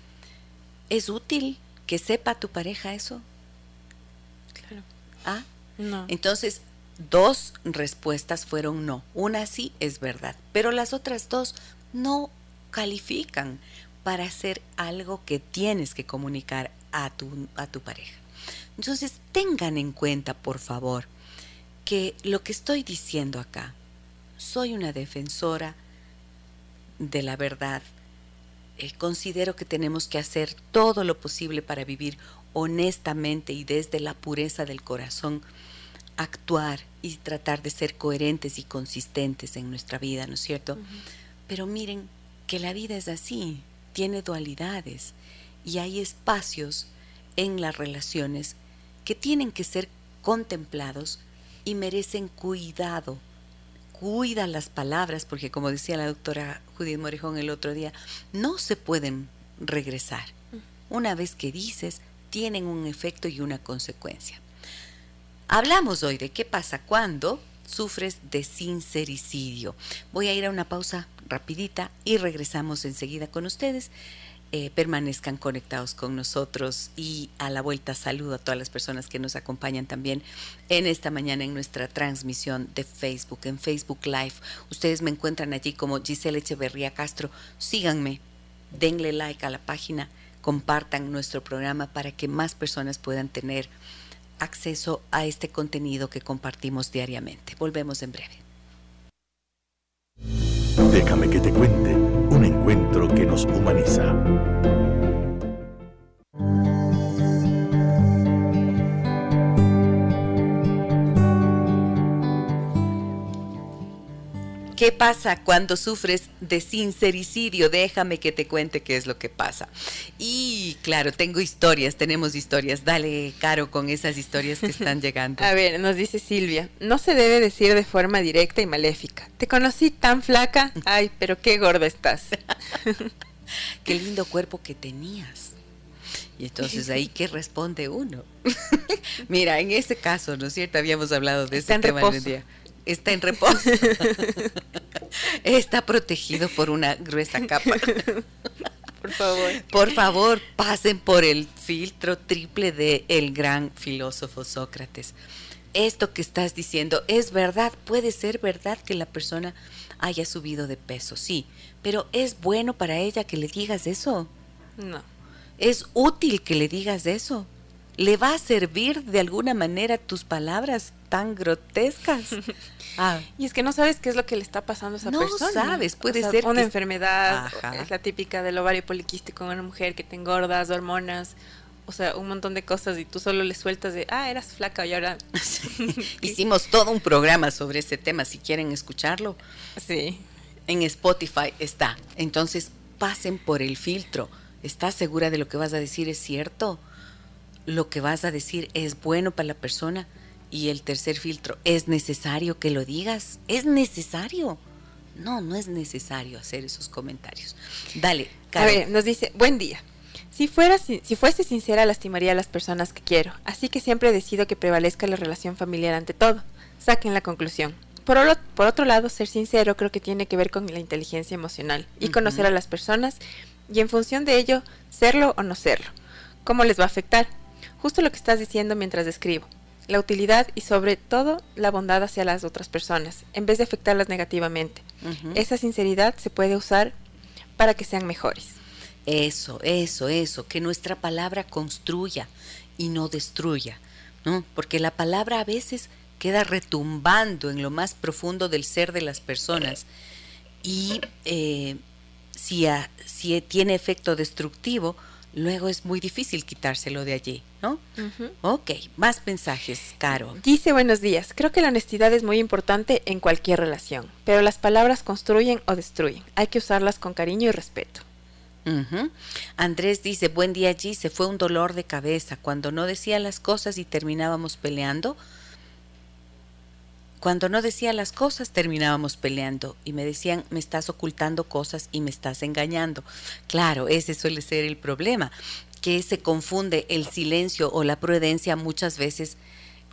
Speaker 1: es útil que sepa tu pareja eso?
Speaker 3: Claro.
Speaker 1: ¿Ah?
Speaker 3: No.
Speaker 1: Entonces, dos respuestas fueron no. Una sí es verdad, pero las otras dos no califican para hacer algo que tienes que comunicar a tu, a tu pareja. Entonces, tengan en cuenta, por favor, que lo que estoy diciendo acá soy una defensora de la verdad. Eh, considero que tenemos que hacer todo lo posible para vivir honestamente y desde la pureza del corazón, actuar y tratar de ser coherentes y consistentes en nuestra vida, ¿no es cierto? Pero miren que la vida es así, tiene dualidades y hay espacios en las relaciones que tienen que ser contemplados y merecen cuidado cuida las palabras, porque como decía la doctora Judith Morejón el otro día, no se pueden regresar. Una vez que dices, tienen un efecto y una consecuencia. Hablamos hoy de qué pasa cuando sufres de sincericidio. Voy a ir a una pausa rapidita y regresamos enseguida con ustedes. Eh, permanezcan conectados con nosotros y a la vuelta saludo a todas las personas que nos acompañan también en esta mañana en nuestra transmisión de Facebook, en Facebook Live. Ustedes me encuentran allí como Giselle Echeverría Castro. Síganme, denle like a la página, compartan nuestro programa para que más personas puedan tener acceso a este contenido que compartimos diariamente. Volvemos en breve.
Speaker 2: Déjame que te cuente encuentro que nos humaniza.
Speaker 1: ¿Qué pasa cuando sufres de sincericidio? Déjame que te cuente qué es lo que pasa. Y claro, tengo historias, tenemos historias. Dale, Caro, con esas historias que están llegando.
Speaker 3: A ver, nos dice Silvia, no se debe decir de forma directa y maléfica. Te conocí tan flaca, ay, pero qué gorda estás.
Speaker 1: qué lindo cuerpo que tenías. Y entonces ahí qué responde uno. Mira, en ese caso, ¿no es cierto? Habíamos hablado de ese tema el día está en reposo. está protegido por una gruesa capa.
Speaker 3: Por favor.
Speaker 1: Por favor, pasen por el filtro triple de el gran filósofo Sócrates. Esto que estás diciendo es verdad, puede ser verdad que la persona haya subido de peso, sí, pero ¿es bueno para ella que le digas eso?
Speaker 3: No.
Speaker 1: ¿Es útil que le digas eso? ¿Le va a servir de alguna manera tus palabras tan grotescas?
Speaker 3: Ah. Y es que no sabes qué es lo que le está pasando a esa persona.
Speaker 1: No sabes, puede ser
Speaker 3: una enfermedad, es la típica del ovario poliquístico en una mujer que te engordas, hormonas, o sea, un montón de cosas y tú solo le sueltas de, ah, eras flaca y ahora...
Speaker 1: Hicimos todo un programa sobre ese tema, si quieren escucharlo.
Speaker 3: Sí.
Speaker 1: En Spotify está. Entonces, pasen por el filtro. ¿Estás segura de lo que vas a decir es cierto? lo que vas a decir es bueno para la persona. Y el tercer filtro, ¿es necesario que lo digas? ¿Es necesario? No, no es necesario hacer esos comentarios. Dale,
Speaker 3: A ver, nos dice, buen día. Si, fuera, si fuese sincera, lastimaría a las personas que quiero. Así que siempre decido que prevalezca la relación familiar ante todo. Saquen la conclusión. Por, por otro lado, ser sincero creo que tiene que ver con la inteligencia emocional y conocer a las personas y en función de ello, serlo o no serlo. ¿Cómo les va a afectar? Justo lo que estás diciendo mientras describo. La utilidad y sobre todo la bondad hacia las otras personas, en vez de afectarlas negativamente. Esa sinceridad se puede usar para que sean mejores.
Speaker 1: Eso, eso, eso, que nuestra palabra construya y no destruya, ¿no? Porque la palabra a veces queda retumbando en lo más profundo del ser de las personas y eh, si, si tiene efecto destructivo, luego es muy difícil quitárselo de allí, ¿no? Ok, más mensajes, Caro.
Speaker 3: Dice buenos días, creo que la honestidad es muy importante en cualquier relación, pero las palabras construyen o destruyen, hay que usarlas con cariño y respeto.
Speaker 1: Andrés dice, buen día allí, se fue un dolor de cabeza cuando no decía las cosas y terminábamos peleando. Cuando no decía las cosas terminábamos peleando y me decían, me estás ocultando cosas y me estás engañando. Claro, ese suele ser el problema, que se confunde el silencio o la prudencia muchas veces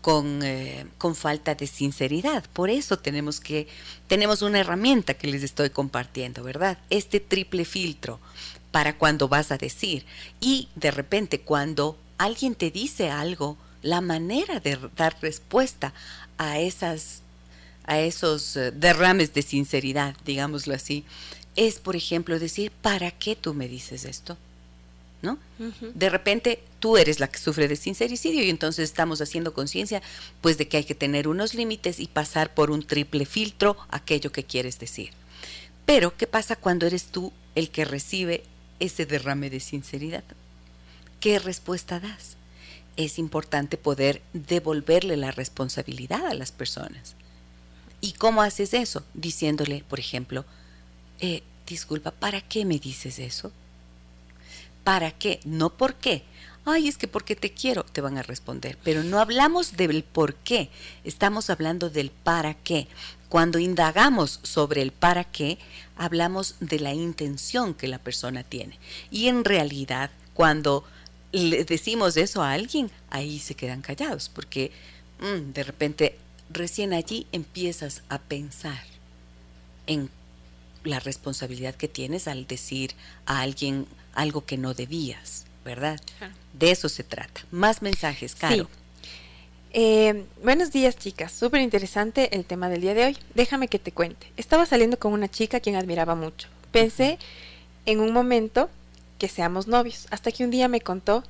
Speaker 1: con, eh, con, falta de sinceridad. Por eso tenemos que, tenemos una herramienta que les estoy compartiendo, ¿verdad? Este triple filtro para cuando vas a decir. Y de repente cuando alguien te dice algo, la manera de dar respuesta a esas a esos eh, derrames de sinceridad, digámoslo así, es por ejemplo decir, ¿para qué tú me dices esto? ¿No? De repente tú eres la que sufre de sincericidio y entonces estamos haciendo conciencia pues de que hay que tener unos límites y pasar por un triple filtro aquello que quieres decir. Pero ¿qué pasa cuando eres tú el que recibe ese derrame de sinceridad? ¿Qué respuesta das? Es importante poder devolverle la responsabilidad a las personas. ¿Y cómo haces eso? Diciéndole, por ejemplo, eh, disculpa, ¿para qué me dices eso? ¿Para qué? No por qué. Ay, es que porque te quiero, te van a responder. Pero no hablamos del por qué, estamos hablando del para qué. Cuando indagamos sobre el para qué, hablamos de la intención que la persona tiene. Y en realidad, cuando le decimos eso a alguien, ahí se quedan callados, porque mm, de repente recién allí empiezas a pensar en la responsabilidad que tienes al decir a alguien algo que no debías, ¿verdad? De eso se trata. Más mensajes, Caro.
Speaker 3: Eh, buenos días, chicas. Súper interesante el tema del día de hoy. Déjame que te cuente. Estaba saliendo con una chica a quien admiraba mucho. Pensé en un momento que seamos novios, hasta que un día me contó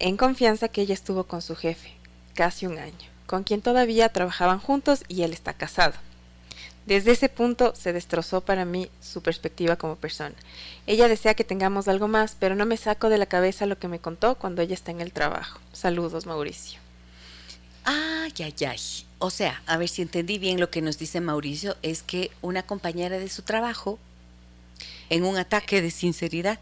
Speaker 3: en confianza que ella estuvo con su jefe casi un año, con quien todavía trabajaban juntos y él está casado. Desde ese punto se destrozó para mí su perspectiva como persona. Ella desea que tengamos algo más, pero no me saco de la cabeza lo que me contó cuando ella está en el trabajo. Saludos, Mauricio.
Speaker 1: Ay, ay, ay. O sea, a ver si entendí bien lo que nos dice Mauricio, es que una compañera de su trabajo, en un ataque de sinceridad,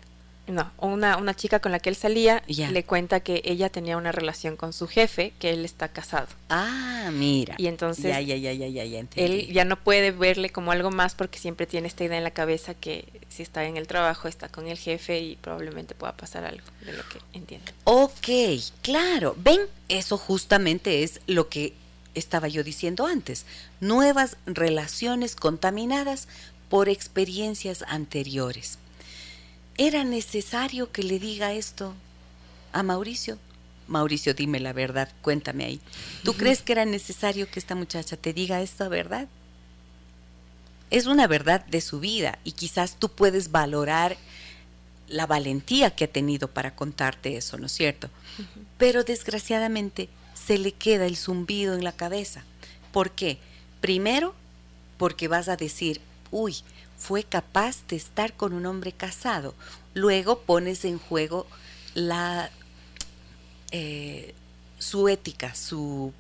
Speaker 3: no, una, una chica con la que él salía le cuenta que ella tenía una relación con su jefe, que él está casado.
Speaker 1: Ah, mira.
Speaker 3: Y entonces ya, ya, ya, ya, él ya no puede verle como algo más porque siempre tiene esta idea en la cabeza que si está en el trabajo está con el jefe y probablemente pueda pasar algo de lo que entiende.
Speaker 1: Ok, claro. Ven, eso justamente es lo que estaba yo diciendo antes. Nuevas relaciones contaminadas por experiencias anteriores. ¿Era necesario que le diga esto a Mauricio? Mauricio, dime la verdad, cuéntame ahí. ¿Tú crees que era necesario que esta muchacha te diga esta verdad? Es una verdad de su vida y quizás tú puedes valorar la valentía que ha tenido para contarte eso, ¿no es cierto? Pero desgraciadamente se le queda el zumbido en la cabeza. ¿Por qué? Primero, porque vas a decir, uy, fue capaz de estar con un hombre casado. Luego pones en juego la eh, su ética, su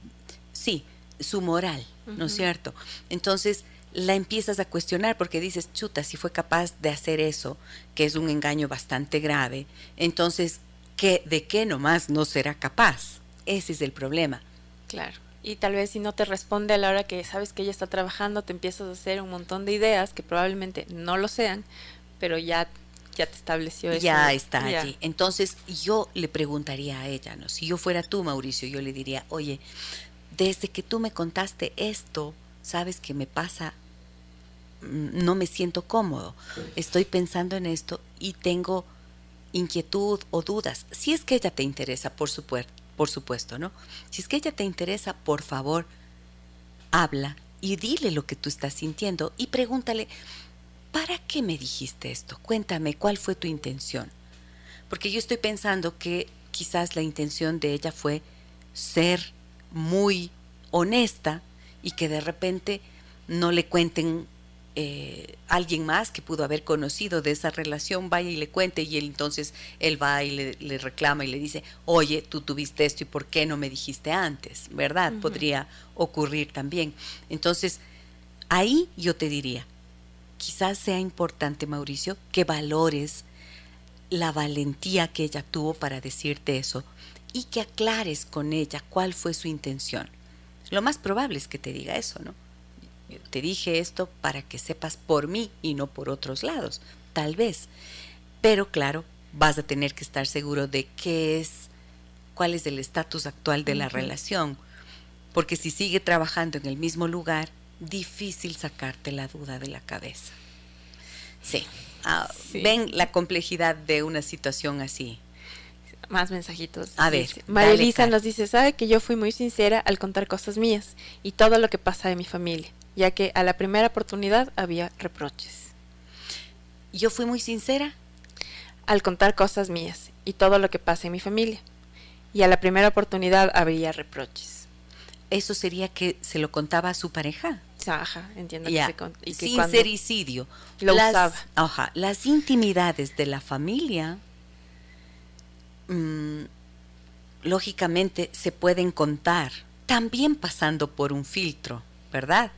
Speaker 1: sí, su moral, ¿no es cierto? Entonces la empiezas a cuestionar porque dices, chuta, si fue capaz de hacer eso, que es un engaño bastante grave, entonces, ¿qué, ¿de qué nomás no será capaz? Ese es el problema.
Speaker 3: Claro y tal vez si no te responde a la hora que sabes que ella está trabajando, te empiezas a hacer un montón de ideas que probablemente no lo sean, pero ya ya te estableció eso.
Speaker 1: Ya está allí. Entonces yo le preguntaría a ella, ¿no? Si yo fuera tú, Mauricio, yo le diría, oye, desde que tú me contaste esto, sabes que me pasa, mm, no me siento cómodo, estoy pensando en esto y tengo inquietud o dudas. Si es que ella te interesa, por supuesto, por supuesto, ¿no? Si es que ella te interesa, por favor, habla y dile lo que tú estás sintiendo y pregúntale, ¿para qué me dijiste esto? Cuéntame, ¿cuál fue tu intención? Porque yo estoy pensando que quizás la intención de ella fue ser muy honesta y que de repente no le cuenten eh, alguien más que pudo haber conocido de esa relación vaya y le cuente y él entonces él va y le, reclama y le dice, oye, tú tuviste esto y por qué no me dijiste antes, ¿verdad? Podría ocurrir también. Entonces, ahí yo te diría, quizás sea importante, Mauricio, que valores la valentía que ella tuvo para decirte eso y que aclares con ella cuál fue su intención. Lo más probable es que te diga eso, ¿no? Te dije esto para que sepas por mí y no por otros lados, tal vez. Pero claro, vas a tener que estar seguro de qué es, cuál es el estatus actual de la relación, porque si sigue trabajando en el mismo lugar, difícil sacarte la duda de la cabeza. Sí. Ah, ven la complejidad de una situación así.
Speaker 3: Más mensajitos.
Speaker 1: A ver.
Speaker 3: María Elisa nos dice, sabe que yo fui muy sincera al contar cosas mías y todo lo que pasa de mi familia ya que a la primera oportunidad había reproches.
Speaker 1: Yo fui muy sincera
Speaker 3: al contar cosas mías y todo lo que pasa en mi familia, y a la primera oportunidad había reproches.
Speaker 1: ¿Eso sería que se lo contaba a su pareja?
Speaker 3: Ajá, entiendo
Speaker 1: que Sincericidio.
Speaker 3: Lo las, usaba.
Speaker 1: Ajá, las intimidades de la familia, mm, lógicamente, se pueden contar, también pasando por un filtro, ¿verdad?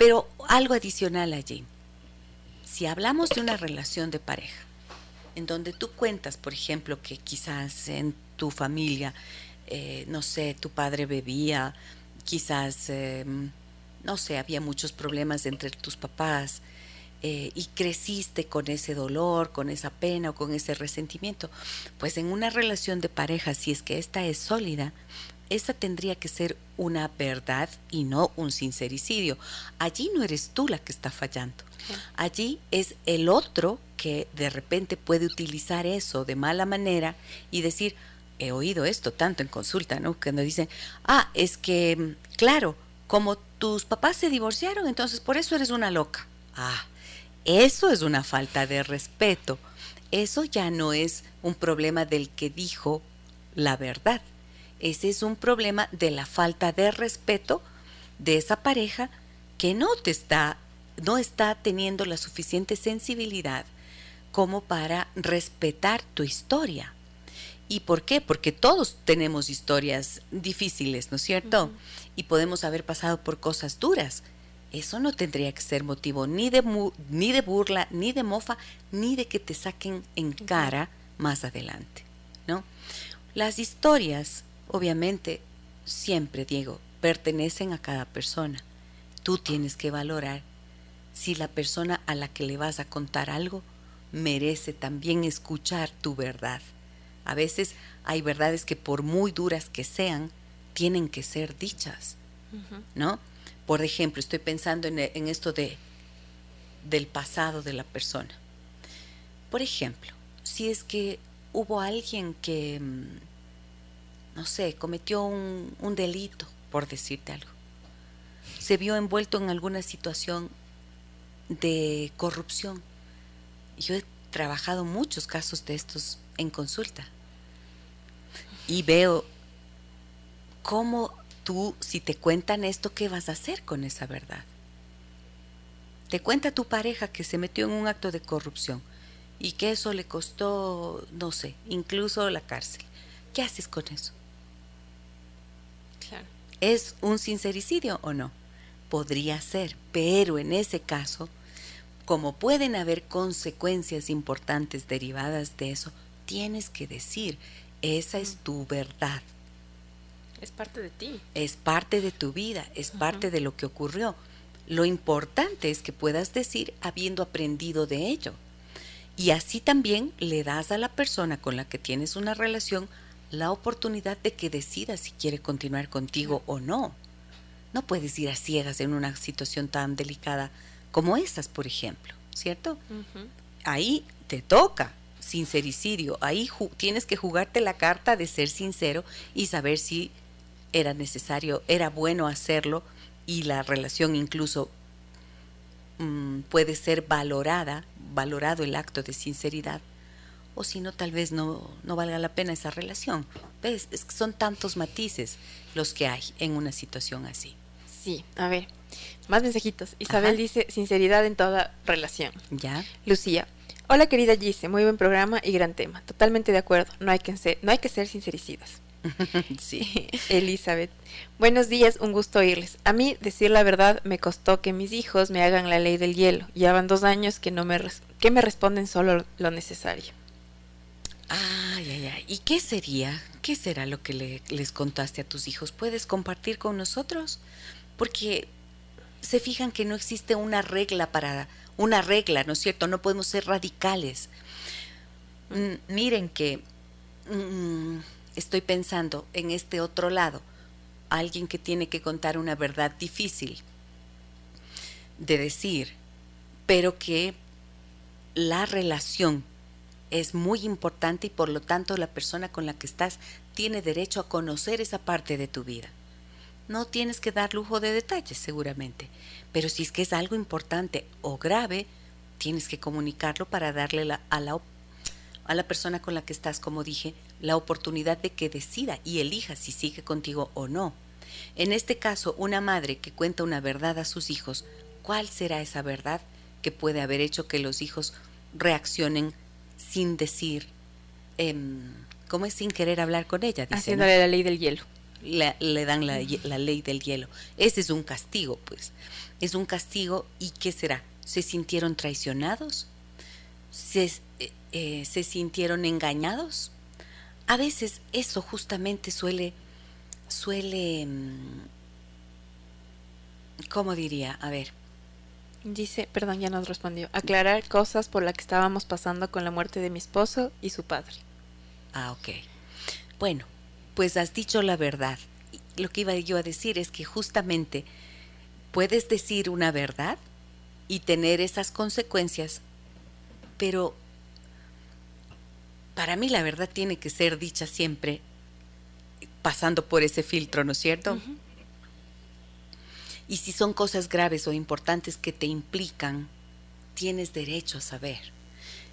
Speaker 1: Pero algo adicional allí. Si hablamos de una relación de pareja, en donde tú cuentas, por ejemplo, que quizás en tu familia, eh, no sé, tu padre bebía, quizás, em, no sé, había muchos problemas entre tus papás, eh, y creciste con ese dolor, con esa pena o con ese resentimiento, pues en una relación de pareja, si es que esta es sólida, esa tendría que ser una verdad y no un sincericidio. Allí no eres tú la que está fallando. Allí es el otro que de repente puede utilizar eso de mala manera y decir, he oído esto tanto en consulta, ¿no? Cuando dicen, ah, es que, claro, como tus papás se divorciaron, entonces por eso eres una loca. Ah, eso es una falta de respeto. Eso ya no es un problema del que dijo la verdad. Ese es un problema de la falta de respeto de esa pareja que no te está, no está teniendo la suficiente sensibilidad como para respetar tu historia. ¿Y por qué? Porque todos tenemos historias difíciles, ¿no es cierto? Y podemos haber pasado por cosas duras. Eso no tendría que ser motivo ni de, ni de burla, ni de mofa, ni de que te saquen en cara más adelante, ¿no? Las historias Obviamente, siempre, Diego, pertenecen a cada persona. Tú tienes que valorar si la persona a la que le vas a contar algo merece también escuchar tu verdad. A veces hay verdades que por muy duras que sean, tienen que ser dichas, ¿no? Por ejemplo, estoy pensando en, en esto de del pasado de la persona. Por ejemplo, si es que hubo alguien que mm, no sé, cometió un, delito, por decirte algo. Se vio envuelto en alguna situación de corrupción. Yo he trabajado muchos casos de estos en consulta y veo cómo tú, si te cuentan esto, ¿qué vas a hacer con esa verdad? Te cuenta tu pareja que se metió en un acto de corrupción y que eso le costó, no sé, incluso la cárcel. ¿Qué haces con eso? ¿Es un sincericidio o no? Podría ser, pero en ese caso, como pueden haber consecuencias importantes derivadas de eso, tienes que decir, esa es tu verdad.
Speaker 3: Es parte de ti.
Speaker 1: Es parte de tu vida, es parte de lo que ocurrió. Lo importante es que puedas decir habiendo aprendido de ello. Y así también le das a la persona con la que tienes una relación la oportunidad de que decida si quiere continuar contigo o no. No puedes ir a ciegas en una situación tan delicada como estas, por ejemplo, ¿cierto? Ahí te toca sincericidio, ahí tienes que jugarte la carta de ser sincero y saber si era necesario, era bueno hacerlo y la relación incluso mm, puede ser valorada, valorado el acto de sinceridad o si no, tal vez no, no valga la pena esa relación. ¿Ves? Es que son tantos matices los que hay en una situación así.
Speaker 3: Sí, a ver, Más mensajitos. Isabel
Speaker 1: Ajá.
Speaker 3: dice, sinceridad en toda relación.
Speaker 1: ¿Ya?
Speaker 3: Lucía, hola querida Gise, muy buen programa y gran tema. Totalmente de acuerdo, no hay que ser, no hay que ser sincericidas.
Speaker 1: sí.
Speaker 3: Elizabeth, buenos días, un gusto oírles. A mí, decir la verdad, me costó que mis hijos me hagan la ley del hielo. Ya van dos años que, no me, res- que me responden solo lo necesario.
Speaker 1: Ay, ay, ay. ¿Y qué sería? ¿Qué será lo que le- les contaste a tus hijos? ¿Puedes compartir con nosotros? Porque se fijan que no existe una regla para una regla, ¿no es cierto? No podemos ser radicales. Mm, miren que mm, estoy pensando en este otro lado, alguien que tiene que contar una verdad difícil de decir, pero que la relación es muy importante y por lo tanto la persona con la que estás tiene derecho a conocer esa parte de tu vida. No tienes que dar lujo de detalles seguramente, pero si es que es algo importante o grave, tienes que comunicarlo para darle a, la, a la persona con la que estás, como dije, la oportunidad de que decida y elija si sigue contigo o no. En este caso, una madre que cuenta una verdad a sus hijos, ¿cuál será esa verdad que puede haber hecho que los hijos reaccionen sin decir, em, ¿cómo es sin querer hablar con ella? Dice, ¿no?
Speaker 3: Haciéndole la ley del hielo.
Speaker 1: la- le dan la, ley del hielo. Ese es un castigo, pues. Es un castigo y ¿qué será? ¿Se sintieron traicionados? ¿Se, eh, eh, ¿se sintieron engañados? A veces eso justamente suele, suele, mm, ¿cómo diría? A ver,
Speaker 3: Dice, perdón, ya nos respondió. Aclarar cosas por las que estábamos pasando con la muerte de mi esposo y su padre.
Speaker 1: Ah, ok. Bueno, pues has dicho la verdad. Lo que iba yo a decir es que justamente puedes decir una verdad y tener esas consecuencias, pero para mí la verdad tiene que ser dicha siempre pasando por ese filtro, ¿no es cierto? Y si son cosas graves o importantes que te implican, tienes derecho a saber.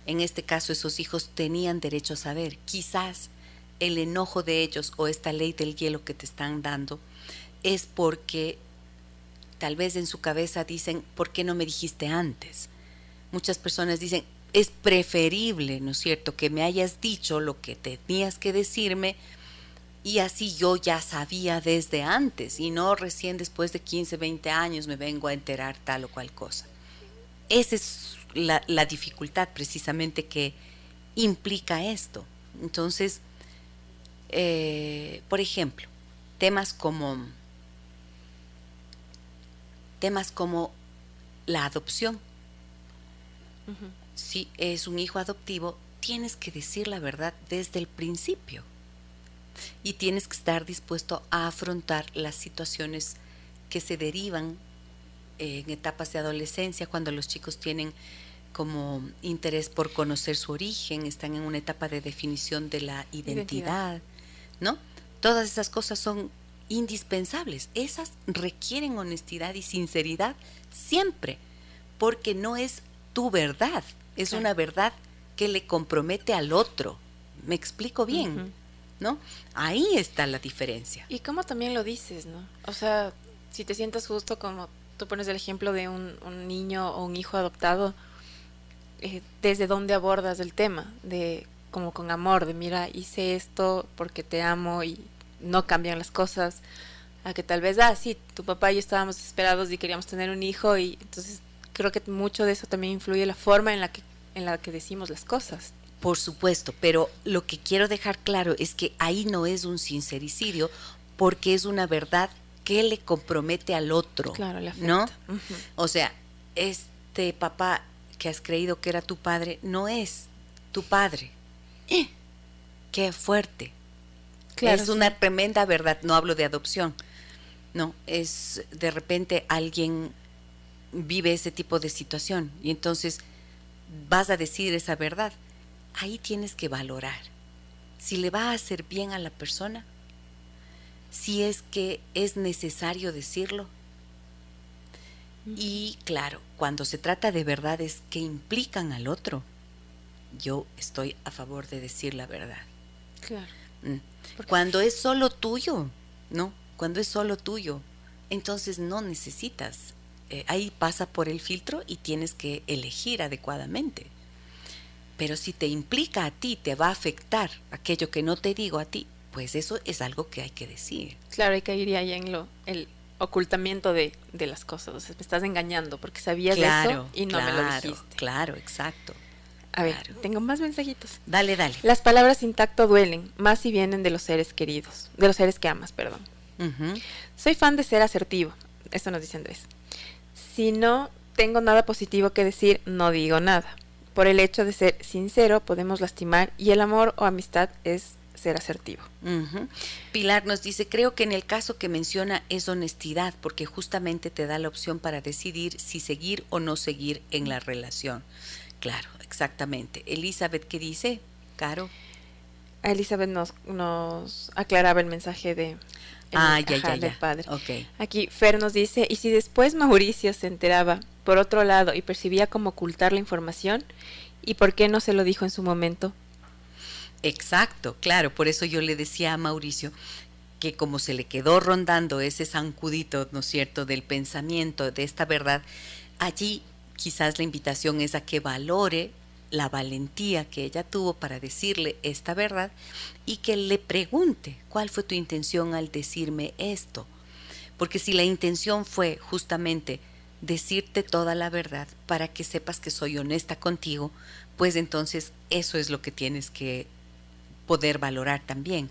Speaker 1: En este caso, esos hijos tenían derecho a saber. Quizás el enojo de ellos o esta ley del hielo que te están dando es porque tal vez en su cabeza dicen, ¿por qué no me dijiste antes? Muchas personas dicen, es preferible, ¿no es cierto?, que me hayas dicho lo que tenías que decirme y así yo ya sabía desde antes y no recién después de 15, 20 años me vengo a enterar tal o cual cosa. Esa es la, la dificultad precisamente que implica esto. Entonces, eh, por ejemplo, temas como temas como la adopción. Si es un hijo adoptivo, tienes que decir la verdad desde el principio y tienes que estar dispuesto a afrontar las situaciones que se derivan eh, en etapas de adolescencia, cuando los chicos tienen como interés por conocer su origen, están en una etapa de definición de la identidad,
Speaker 3: Identidad.
Speaker 1: ¿no? Todas esas cosas son indispensables. Esas requieren honestidad y sinceridad siempre, porque no es tu verdad, es
Speaker 3: Claro.
Speaker 1: una verdad que le compromete al otro. ¿Me explico bien? ¿No? Ahí está la diferencia.
Speaker 3: Y como también lo dices, ¿no? O sea, si te sientas justo como tú pones el ejemplo de un, niño o un hijo adoptado, eh, desde dónde abordas el tema, de como con amor, de mira, hice esto porque te amo y no cambian las cosas, a que tal vez, ah, sí, tu papá y yo estábamos desesperados y queríamos tener un hijo y entonces creo que mucho de eso también influye la forma en la que, en la que decimos las cosas.
Speaker 1: Por supuesto, pero lo que quiero dejar claro es que ahí no es un sincericidio porque es una verdad que le compromete al otro.
Speaker 3: Claro, le
Speaker 1: ¿No?
Speaker 3: afecta. Ujú.
Speaker 1: O sea, este papá que has creído que era tu padre no es tu padre. ¡Eh! Qué fuerte.
Speaker 3: Claro,
Speaker 1: es
Speaker 3: sí.
Speaker 1: una tremenda verdad. No hablo de adopción. No, es de repente alguien vive ese tipo de situación y entonces vas a decir esa verdad. Ahí tienes que valorar si le va a hacer bien a la persona, si es que es necesario decirlo. Y claro, cuando se trata de verdades que implican al otro, yo estoy a favor de decir la verdad.
Speaker 3: Claro.
Speaker 1: Mm. Cuando es solo tuyo, ¿no? Cuando es solo tuyo, entonces no necesitas. Eh, ahí pasa por el filtro y tienes que elegir adecuadamente. Pero si te implica a ti, te va a afectar aquello que no te digo a ti, pues eso es algo que hay que decir.
Speaker 3: Claro, hay que ir ahí en lo, el ocultamiento de, las cosas. O sea, me estás engañando porque sabías eso y no me lo dijiste.
Speaker 1: Claro, exacto.
Speaker 3: A ver, tengo más mensajitos.
Speaker 1: Dale, dale.
Speaker 3: Las palabras sin tacto duelen, más si vienen de los seres queridos, de los seres que amas, perdón. Soy fan de ser asertivo, eso nos dice Andrés. Si no tengo nada positivo que decir, no digo nada. Por el hecho de ser sincero podemos lastimar y el amor o amistad es ser asertivo.
Speaker 1: Pilar nos dice, creo que en el caso que menciona es honestidad, porque justamente te da la opción para decidir si seguir o no seguir en la relación. Claro, exactamente. Elizabeth, ¿qué dice? Caro.
Speaker 3: Elizabeth nos, nos aclaraba el mensaje de,
Speaker 1: ah, ya, ya,
Speaker 3: del padre.
Speaker 1: Okay.
Speaker 3: Aquí Fer nos dice, y si después Mauricio se enteraba por otro lado y percibía como ocultar la información, ¿y por qué no se lo dijo en su momento?
Speaker 1: Exacto, claro, por eso yo le decía a Mauricio que como se le quedó rondando ese zancudito, ¿no es cierto?, del pensamiento, de esta verdad, allí quizás la invitación es a que valore la valentía que ella tuvo para decirle esta verdad y que le pregunte cuál fue tu intención al decirme esto. Porque si la intención fue justamente decirte toda la verdad para que sepas que soy honesta contigo, pues entonces eso es lo que tienes que poder valorar también.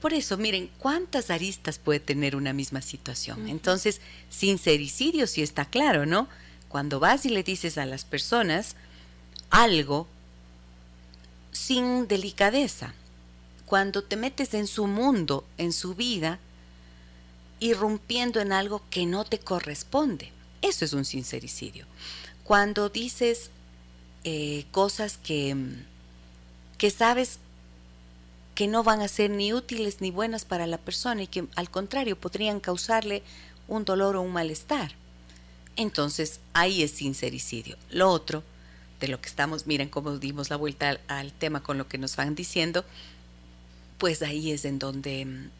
Speaker 1: Por eso, miren, cuántas aristas puede tener una misma situación. Entonces, sincericidio sí está claro, ¿no? Cuando vas y le dices a las personas algo sin delicadeza, cuando te metes en su mundo, en su vida, irrumpiendo en algo que no te corresponde. Eso es un sincericidio. Cuando dices eh, cosas que, que sabes que no van a ser ni útiles ni buenas para la persona y que al contrario podrían causarle un dolor o un malestar. Entonces ahí es sincericidio. Lo otro, de lo que estamos, miren cómo dimos la vuelta al, tema con lo que nos van diciendo, pues ahí es en donde mm,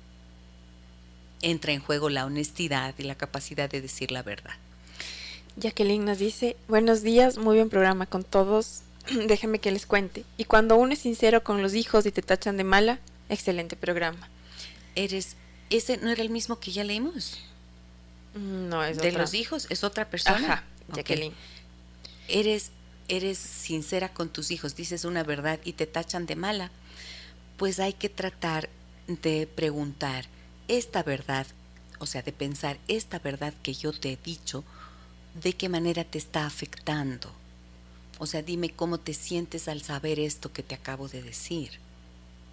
Speaker 1: entra en juego la honestidad y la capacidad de decir la verdad.
Speaker 3: Jacqueline nos dice, buenos días, muy buen programa con todos. Déjenme que les cuente. Y cuando uno es sincero con los hijos y te tachan de mala, excelente programa.
Speaker 1: Eres, ese no era el mismo que ya leímos.
Speaker 3: Mm, no, es
Speaker 1: de los hijos, es otra persona.
Speaker 3: Ajá, Jacqueline.
Speaker 1: Eres, eres sincera con tus hijos, dices una verdad y te tachan de mala. Pues hay que tratar de preguntar esta verdad, o sea, de pensar esta verdad que yo te he dicho, de qué manera te está afectando o sea, dime cómo te sientes al saber esto que te acabo de decir,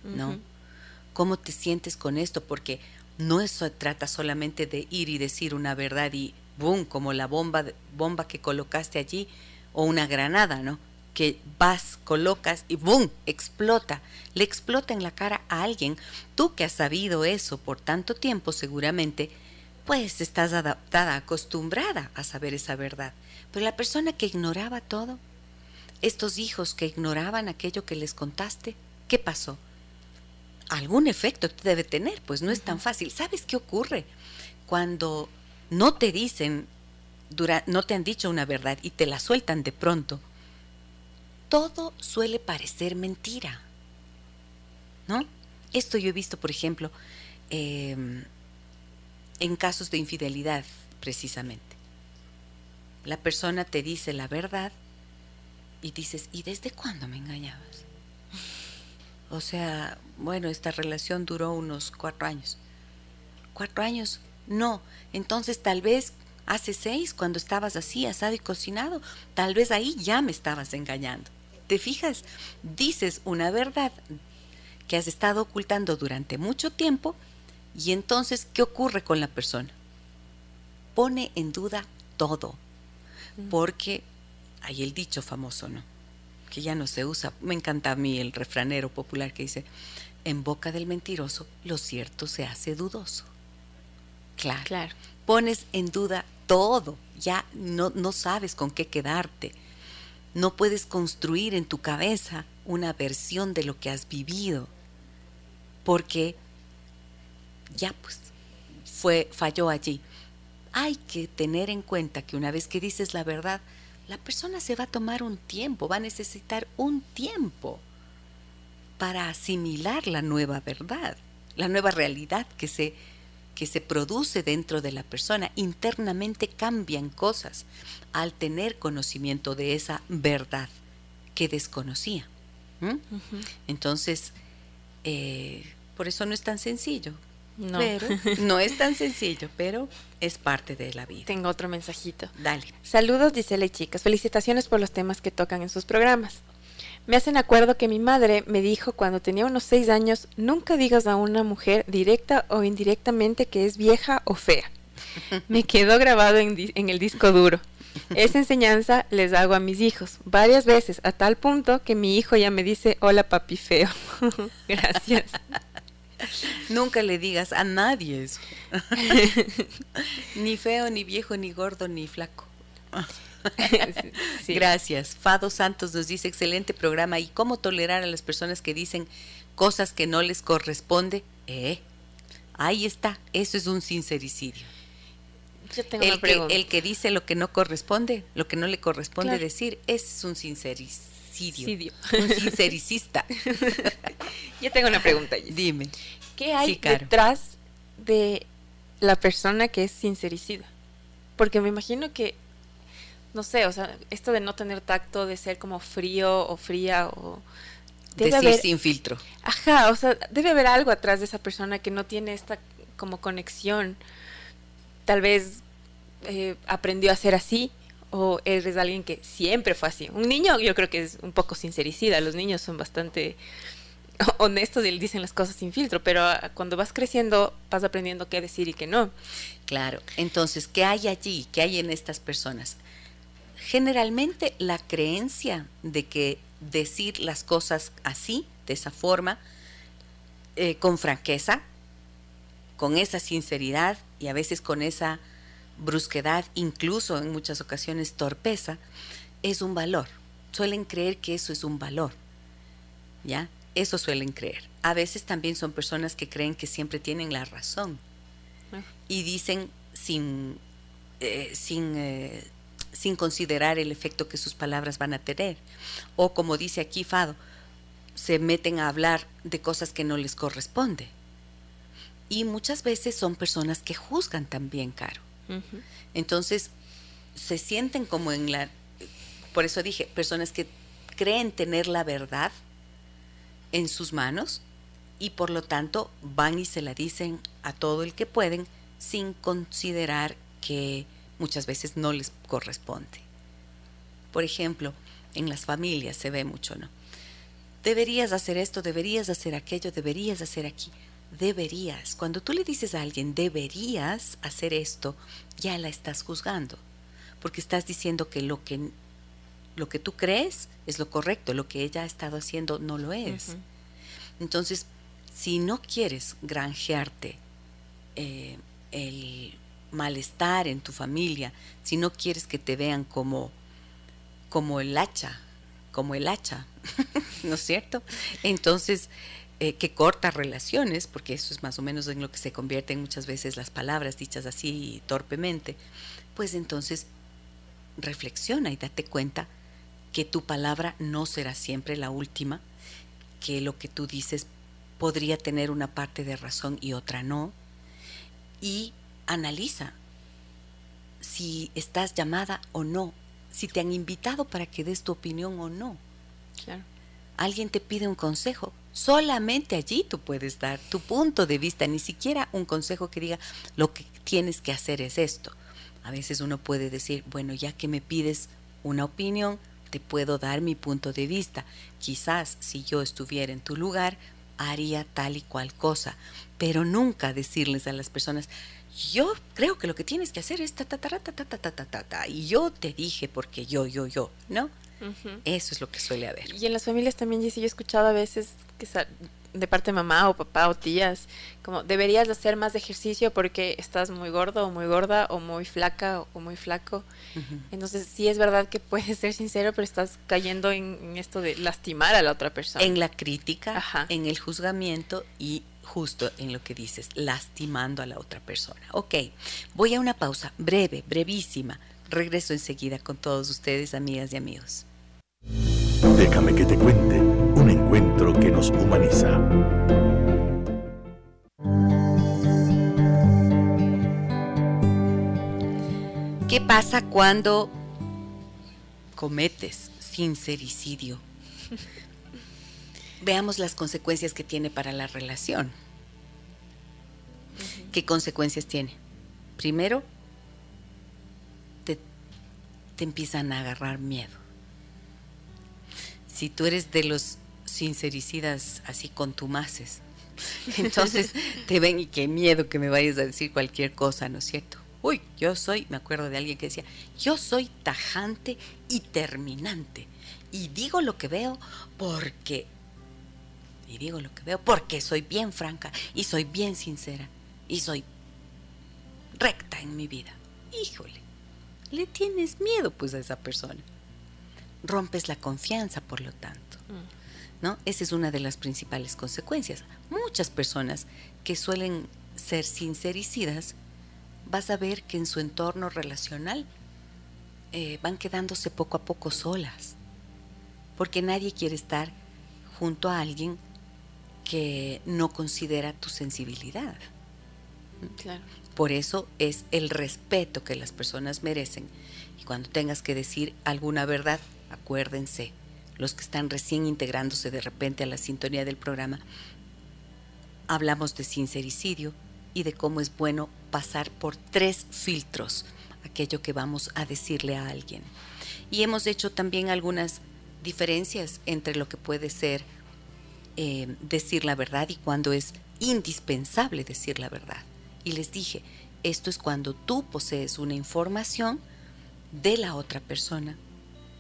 Speaker 1: ¿no? ¿Cómo te sientes con esto? Porque no eso trata solamente de ir y decir una verdad y boom, como la bomba, bomba que colocaste allí o una granada, ¿no? Que vas, colocas y boom, explota. Le explota en la cara a alguien. Tú que has sabido eso por tanto tiempo seguramente, pues estás adaptada, acostumbrada a saber esa verdad. Pero la persona que ignoraba todo, estos hijos que ignoraban aquello que les contaste, ¿qué pasó? Algún efecto debe tener, pues no es tan fácil. ¿Sabes qué ocurre? Cuando no te dicen, no te han dicho una verdad y te la sueltan de pronto, todo suele parecer mentira. ¿No? Esto yo he visto, por ejemplo, em, en casos de infidelidad, precisamente. La persona te dice la verdad y dices, ¿y desde cuándo me engañabas? O sea, bueno, esta relación duró unos cuatro años. ¿Cuatro años? No. Entonces tal vez hace seis, cuando estabas así, asado y cocinado, tal vez ahí ya me estabas engañando. ¿Te fijas? Dices una verdad que has estado ocultando durante mucho tiempo y entonces, ¿qué ocurre con la persona? Pone en duda todo, porque hay el dicho famoso, ¿no? Que ya no se usa. Me encanta a mí el refranero popular que dice, en boca del mentiroso lo cierto se hace dudoso. Claro. claro. Pones en duda todo, ya no, no sabes con qué quedarte. No puedes construir en tu cabeza una versión de lo que has vivido, porque ya pues fue, falló allí. hay que tener en cuenta que una vez que dices la verdad, la persona se va a tomar un tiempo, va a necesitar un tiempo para asimilar la nueva verdad, la nueva realidad que se, que se produce dentro de la persona. Internamente cambian cosas al tener conocimiento de esa verdad que desconocía. Entonces, eh, por eso no es tan sencillo. No. Pero, no es tan sencillo, pero es parte de la vida.
Speaker 3: Tengo otro mensajito.
Speaker 1: Dale.
Speaker 3: Saludos, dice y chicas. Felicitaciones por los temas que tocan en sus programas. Me hacen acuerdo que mi madre me dijo cuando tenía unos seis años, nunca digas a una mujer directa o indirectamente que es vieja o fea. Me quedó grabado en, en el disco duro. Esa enseñanza les hago a mis hijos varias veces, a tal punto que mi hijo ya me dice, hola papi feo. Gracias.
Speaker 1: Nunca le digas a nadie eso. ni feo, ni viejo, ni gordo, ni flaco. Gracias. Fado Santos nos dice, excelente programa. ¿Y cómo tolerar a las personas que dicen cosas que no les corresponde? Eh, ahí está. Eso es un sincericidio.
Speaker 3: Yo tengo
Speaker 1: el,
Speaker 3: una pregunta.
Speaker 1: Que, el que dice lo que no corresponde, lo que no le corresponde decir, es un sincericidio. Un sincericista.
Speaker 3: Yo tengo una pregunta.
Speaker 1: Dime.
Speaker 3: ¿Qué hay detrás de la persona que es sincericida? Porque me imagino que, no sé, o sea, esto de no tener tacto, de ser como frío o fría o...
Speaker 1: Debe Decir haber, sin filtro.
Speaker 3: Ajá, o sea, debe haber algo atrás de esa persona que no tiene esta como conexión. Tal vez eh, aprendió a ser así o eres alguien que siempre fue así. Un niño yo creo que es un poco sincericida, los niños son bastante honestos y dicen las cosas sin filtro, pero ah, cuando vas creciendo vas aprendiendo qué decir y qué no.
Speaker 1: Claro, entonces, ¿qué hay allí? ¿Qué hay en estas personas? Generalmente la creencia de que decir las cosas así, de esa forma, eh, con franqueza, con esa sinceridad y a veces con esa brusquedad, incluso en muchas ocasiones torpeza, es un valor. Suelen creer que eso es un valor. ¿Ya? Eso suelen creer. A veces también son personas que creen que siempre tienen la razón ah. y dicen sin, eh, sin, eh, sin considerar el efecto que sus palabras van a tener. O como dice aquí Fado, se meten a hablar de cosas que no les corresponde. Y muchas veces son personas que juzgan también, Caro. Entonces, se sienten como en la... Por eso dije, personas que creen tener la verdad en sus manos y por lo tanto van y se la dicen a todo el que pueden sin considerar que muchas veces no les corresponde. Por ejemplo, en las familias se ve mucho, ¿no? Deberías hacer esto, deberías hacer aquello, deberías hacer aquí. Deberías. Cuando tú le dices a alguien, deberías hacer esto, ya la estás juzgando. Porque estás diciendo que lo que lo que tú crees es lo correcto, lo que ella ha estado haciendo no lo es. Entonces, si no quieres granjearte eh, el malestar en tu familia, si no quieres que te vean como, como el hacha, como el hacha, ¿no es cierto? Entonces, eh, que corta relaciones, porque eso es más o menos en lo que se convierten muchas veces las palabras dichas así torpemente, pues entonces reflexiona y date cuenta que tu palabra no será siempre la última, que lo que tú dices podría tener una parte de razón y otra no, y analiza si estás llamada o no, si te han invitado para que des tu opinión o no. Alguien te pide un consejo, solamente allí tú puedes dar tu punto de vista, ni siquiera un consejo que diga lo que tienes que hacer es esto. A veces uno puede decir, bueno, ya que me pides una opinión, te puedo dar mi punto de vista. Quizás si yo estuviera en tu lugar, haría tal y cual cosa, pero nunca decirles a las personas, yo creo que lo que tienes que hacer es ta ta ta ta ta ta ta ta ta, y yo te dije porque yo yo yo, ¿no? Eso es lo que suele haber.
Speaker 3: Y en las familias también, Jessy, yo he escuchado a veces que de parte de mamá o papá o tías, como deberías hacer más ejercicio porque estás muy gordo o muy gorda o muy flaca o, muy flaco. Entonces sí es verdad que puedes ser sincero, pero estás cayendo en, esto de lastimar a la otra persona.
Speaker 1: En la crítica, en el juzgamiento y justo en lo que dices, lastimando a la otra persona. Ok, voy a una pausa breve, brevísima. Regreso enseguida con todos ustedes, amigas y amigos.
Speaker 2: Déjame que te cuente encuentro que nos humaniza.
Speaker 1: ¿Qué pasa cuando cometes sincericidio? Veamos las consecuencias que tiene para la relación. ¿Qué consecuencias tiene? Primero, te, te empiezan a agarrar miedo. Si tú eres de los sincericidas así contumaces, entonces te ven y qué miedo que me vayas a decir cualquier cosa, ¿no es cierto? Uy, yo soy, me acuerdo de alguien que decía, yo soy tajante y terminante. Y digo lo que veo porque, y digo lo que veo porque soy bien franca y soy bien sincera y soy recta en mi vida. Híjole, le tienes miedo pues a esa persona. Rompes la confianza, por lo tanto. Mm. ¿No? Esa es una de las principales consecuencias. Muchas personas que suelen ser sincericidas vas a ver que en su entorno relacional eh, van quedándose poco a poco solas, porque nadie quiere estar junto a alguien que no considera tu sensibilidad. Por eso es el respeto que las personas merecen. Y cuando tengas que decir alguna verdad, acuérdense, los que están recién integrándose de repente a la sintonía del programa, hablamos de sincericidio, y de cómo es bueno pasar por tres filtros aquello que vamos a decirle a alguien. Y hemos hecho también algunas diferencias entre lo que puede ser eh, decir la verdad y cuando es indispensable decir la verdad. Y les dije, esto es cuando tú posees una información de la otra persona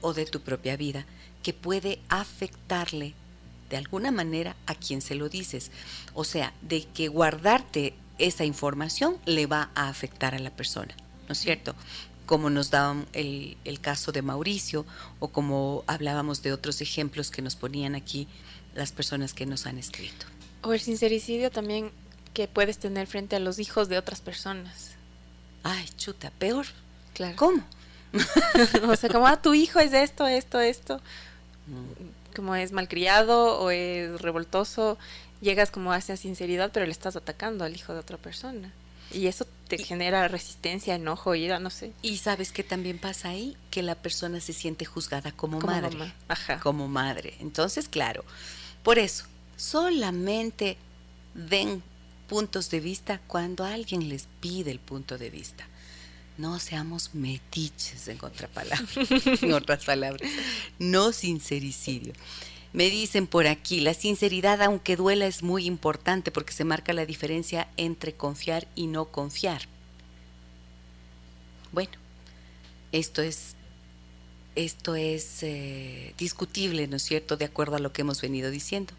Speaker 1: o de tu propia vida que puede afectarle de alguna manera a quien se lo dices. O sea, de que guardarte esa información le va a afectar a la persona, ¿no es cierto? Como nos daban el, caso de Mauricio o como hablábamos de otros ejemplos que nos ponían aquí las personas que nos han escrito.
Speaker 3: O el sincericidio también que puedes tener frente a los hijos de otras personas.
Speaker 1: Ay, chuta, peor.
Speaker 3: Claro.
Speaker 1: ¿Cómo?
Speaker 3: o sea, como, ah, tu hijo es esto, esto, esto. Como es malcriado o es revoltoso llegas como hacia sinceridad, pero le estás atacando al hijo de otra persona. Y eso te genera resistencia, enojo, ira, no sé.
Speaker 1: Y sabes qué también pasa ahí, que la persona se siente juzgada como, madre.
Speaker 3: Ajá.
Speaker 1: Como madre. Entonces, claro, por eso, solamente den puntos de vista cuando alguien les pide el punto de vista. No seamos metiches en en otras palabras. No sincericidio. Me dicen por aquí, la sinceridad, aunque duela, es muy importante porque se marca la diferencia entre confiar y no confiar. Bueno, esto es, esto es eh, discutible, ¿no es cierto?, de acuerdo a lo que hemos venido diciendo.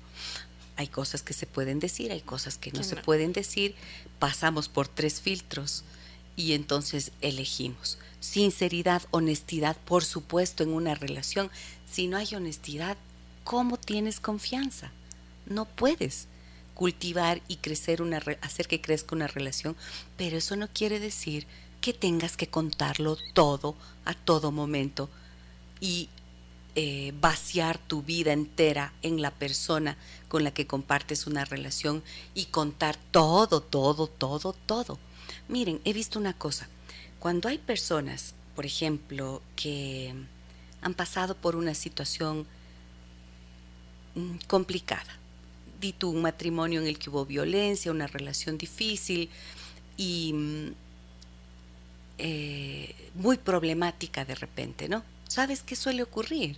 Speaker 1: Hay cosas que se pueden decir, hay cosas que no se pueden decir, pasamos por tres filtros y entonces elegimos. Sinceridad, honestidad, por supuesto, en una relación. Si no hay honestidad, ¿cómo tienes confianza? No puedes cultivar y crecer una hacer que crezca una relación, pero eso no quiere decir que tengas que contarlo todo a todo momento y eh, vaciar tu vida entera en la persona con la que compartes una relación y contar todo, todo, todo, todo. Miren, he visto una cosa. Cuando hay personas, por ejemplo, que han pasado por una situación Mm, complicada. Di tú un matrimonio en el que hubo violencia, una relación difícil y mm, eh, muy problemática de repente, ¿no? ¿Sabes qué suele ocurrir?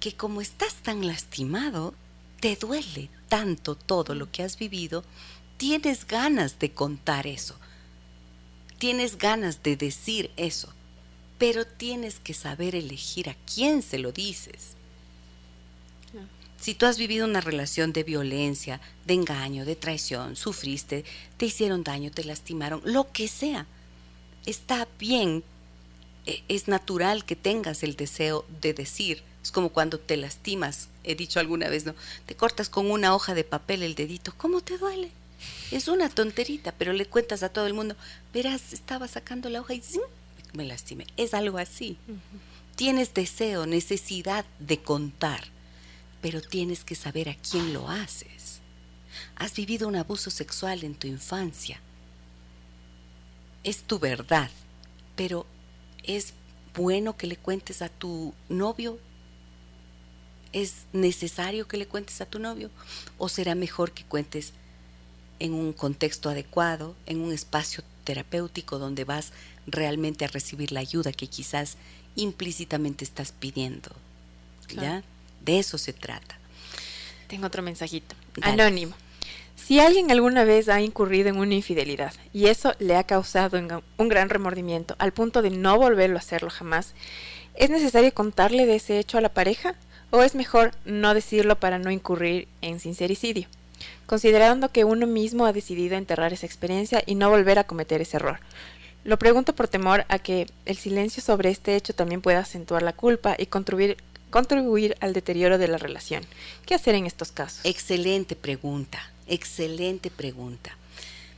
Speaker 1: Que como estás tan lastimado, te duele tanto todo lo que has vivido, tienes ganas de contar eso, tienes ganas de decir eso, pero tienes que saber elegir a quién se lo dices. Si tú has vivido una relación de violencia, de engaño, de traición, sufriste, te hicieron daño, te lastimaron, lo que sea, está bien, e, es natural que tengas el deseo de decir Es como cuando te lastimas, he dicho alguna vez, ¿no? Te cortas con una hoja de papel el dedito, ¿cómo te duele? Es una tonterita, pero le cuentas a todo el mundo, verás, estaba sacando la hoja y me lastimé. Es algo así. Tienes deseo, necesidad de contar, pero tienes que saber a quién lo haces. Has vivido un abuso sexual en tu infancia. Es tu verdad, pero es bueno que le cuentes a tu novio. ¿Es necesario que le cuentes a tu novio? ¿O será mejor que cuentes en un contexto adecuado, en un espacio terapéutico donde vas realmente a recibir la ayuda que quizás implícitamente estás pidiendo. ¿Ya? De eso se trata.
Speaker 3: Tengo otro mensajito. Anónimo. Si alguien alguna vez ha incurrido en una infidelidad y eso le ha causado un gran remordimiento al punto de no volverlo a hacerlo jamás, ¿es necesario contarle de ese hecho a la pareja o es mejor no decirlo para no incurrir en sincericidio? Considerando que uno mismo ha decidido enterrar esa experiencia y no volver a cometer ese error. Lo pregunto por temor a que el silencio sobre este hecho también pueda acentuar la culpa y contribuir, contribuir al deterioro de la relación. ¿Qué hacer en estos casos?
Speaker 1: Excelente pregunta, excelente pregunta.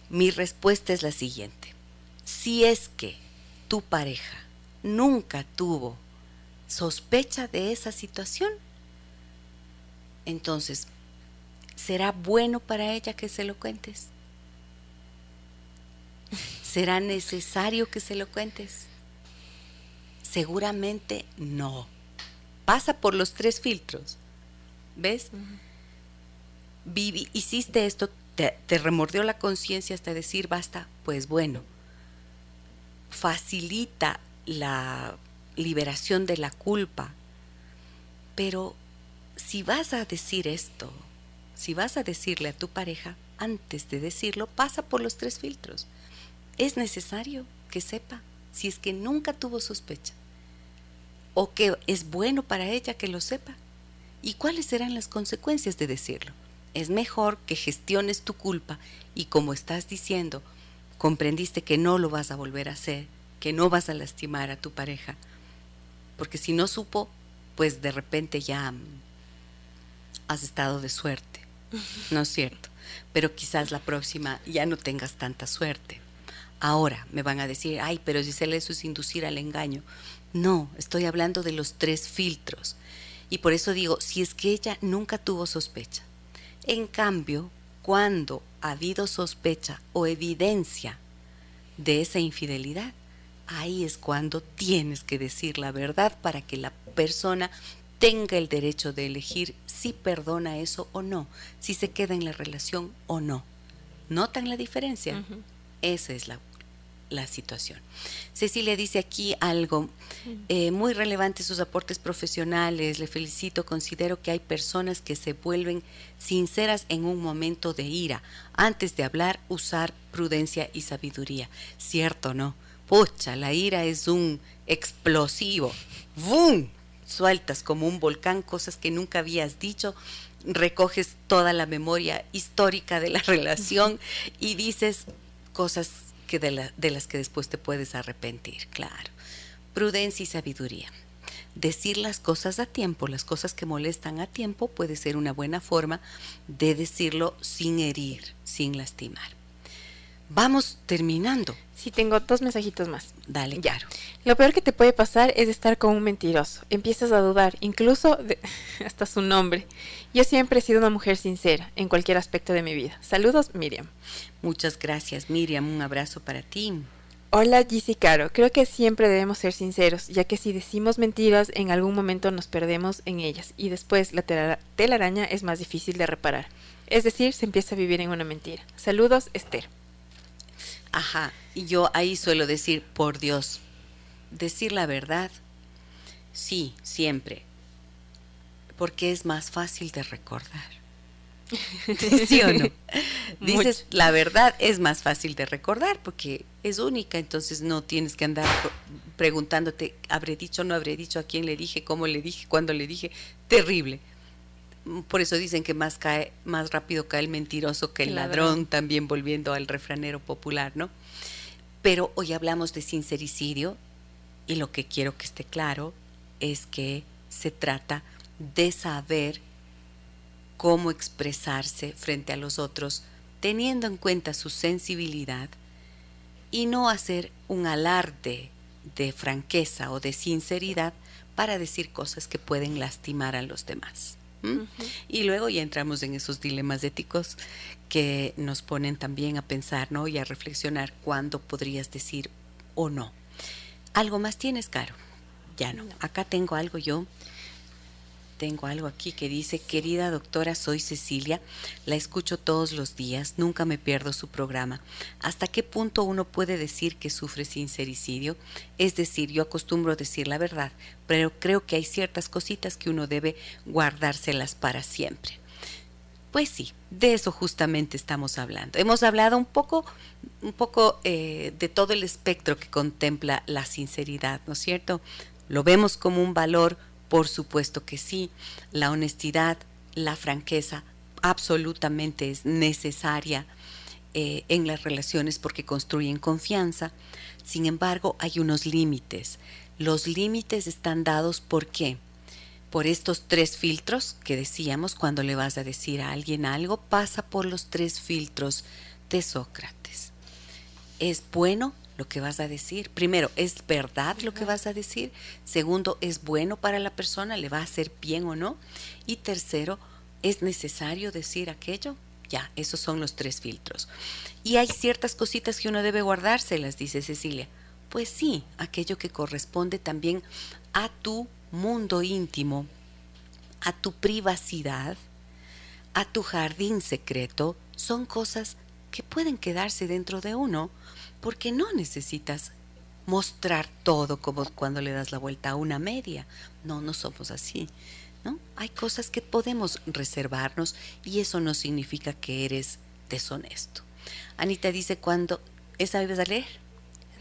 Speaker 1: Mi respuesta es la siguiente. Si es que tu pareja nunca tuvo sospecha de esa situación, entonces, ¿será bueno para ella que se lo cuentes? ¿Será necesario que se lo cuentes? Seguramente no. Pasa por los tres filtros. ¿Ves? hiciste esto, te, te remordió la conciencia hasta decir basta. Pues bueno, facilita la liberación de la culpa. Pero si vas a decir esto, si vas a decirle a tu pareja, antes de decirlo, pasa por los tres filtros. Es necesario que sepa si es que nunca tuvo sospecha o que es bueno para ella que lo sepa. Y cuáles serán las consecuencias de decirlo. Es mejor que gestiones tu culpa y como estás diciendo, comprendiste que no lo vas a volver a hacer, que no vas a lastimar a tu pareja, porque si no supo, pues de repente ya has estado de suerte, ¿no es cierto? Pero quizás la próxima ya no tengas tanta suerte. Ahora me van a decir, ay, pero si se eso es inducir al engaño. No, estoy hablando de los tres filtros. Y por eso digo, si es que ella nunca tuvo sospecha. En cambio, cuando ha habido sospecha o evidencia de esa infidelidad, ahí es cuando tienes que decir la verdad para que la persona tenga el derecho de elegir si perdona eso o no, si se queda en la relación o no. ¿Notan la diferencia? Esa es la la situación. Cecilia dice aquí algo eh, muy relevante, sus aportes profesionales, le felicito, considero que hay personas que se vuelven sinceras en un momento de ira, antes de hablar, usar prudencia y sabiduría. ¿Cierto no? Pucha, la ira es un explosivo. ¡Bum! Sueltas como un volcán cosas que nunca habías dicho, recoges toda la memoria histórica de la relación y dices cosas que de, de las que después te puedes arrepentir, claro. Prudencia y sabiduría. Decir las cosas a tiempo, las cosas que molestan a tiempo, puede ser una buena forma de decirlo sin herir, sin lastimar. Vamos terminando.
Speaker 3: Sí, tengo dos mensajitos más.
Speaker 1: Dale, claro.
Speaker 3: Lo peor que te puede pasar es estar con un mentiroso. Empiezas a dudar, incluso de, hasta su nombre. Yo siempre he sido una mujer sincera en cualquier aspecto de mi vida. Saludos, Miriam.
Speaker 1: Muchas gracias, Miriam. Un abrazo para ti.
Speaker 3: Hola, Gizzy Caro. Creo que siempre debemos ser sinceros, ya que si decimos mentiras, en algún momento nos perdemos en ellas y después la telaraña es más difícil de reparar. Es decir, se empieza a vivir en una mentira. Saludos, Esther.
Speaker 1: Ajá, y yo ahí suelo decir, por Dios, decir la verdad, sí, siempre, porque es más fácil de recordar. ¿Sí o no? Dices, la verdad es más fácil de recordar porque es única, entonces no tienes que andar preguntándote, ¿habré dicho, no habré dicho, a quién le dije, cómo le dije, cuándo le dije? Terrible por eso dicen que más cae, más rápido cae el mentiroso que el ladrón, también volviendo al refranero popular, ¿no? Pero hoy hablamos de sincericidio y lo que quiero que esté claro es que se trata de saber cómo expresarse frente a los otros, teniendo en cuenta su sensibilidad y no hacer un alarde de franqueza o de sinceridad para decir cosas que pueden lastimar a los demás. Y luego ya entramos en esos dilemas éticos que nos ponen también a pensar ¿no? y a reflexionar cuándo podrías decir o no. ¿Algo más tienes, Caro? Ya no. Acá tengo algo yo tengo algo aquí que dice, querida doctora, soy Cecilia, la escucho todos los días, nunca me pierdo su programa. ¿Hasta qué punto uno puede decir que sufre sincericidio? Es decir, yo acostumbro decir la verdad, pero creo que hay ciertas cositas que uno debe guardárselas para siempre. Pues sí, de eso justamente estamos hablando. Hemos hablado un poco, un poco eh, de todo el espectro que contempla la sinceridad, ¿no es cierto? Lo vemos como un valor por supuesto que sí, la honestidad, la franqueza absolutamente es necesaria eh, en las relaciones porque construyen confianza. Sin embargo, hay unos límites. Los límites están dados por qué? Por estos tres filtros que decíamos cuando le vas a decir a alguien algo, pasa por los tres filtros de Sócrates. ¿Es bueno? Lo que vas a decir. Primero, ¿es verdad lo que vas a decir? Segundo, ¿es bueno para la persona? ¿Le va a hacer bien o no? Y tercero, ¿es necesario decir aquello? Ya, esos son los tres filtros. Y hay ciertas cositas que uno debe guardárselas, dice Cecilia. Pues sí, aquello que corresponde también a tu mundo íntimo, a tu privacidad, a tu jardín secreto, son cosas que pueden quedarse dentro de uno porque no necesitas mostrar todo como cuando le das la vuelta a una media. No, no somos así. ¿no? Hay cosas que podemos reservarnos y eso no significa que eres deshonesto. Anita dice cuando... ¿Esa ibas a leer?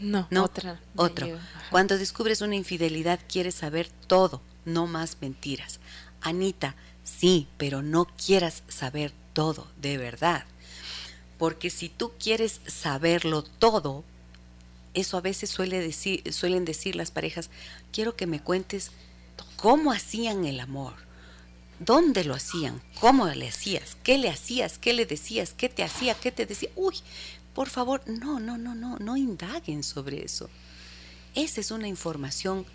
Speaker 3: No, no otra.
Speaker 1: Otro. Cuando descubres una infidelidad quieres saber todo, no más mentiras. Anita, sí, pero no quieras saber todo, de verdad. Porque si tú quieres saberlo todo, eso a veces decir, suelen decir las parejas, quiero que me cuentes cómo hacían el amor, dónde lo hacían, cómo le hacías, qué le hacías, qué le decías, qué te hacía, qué te decía. Uy, por favor, no, no, no, no, no indaguen sobre eso. Esa es una información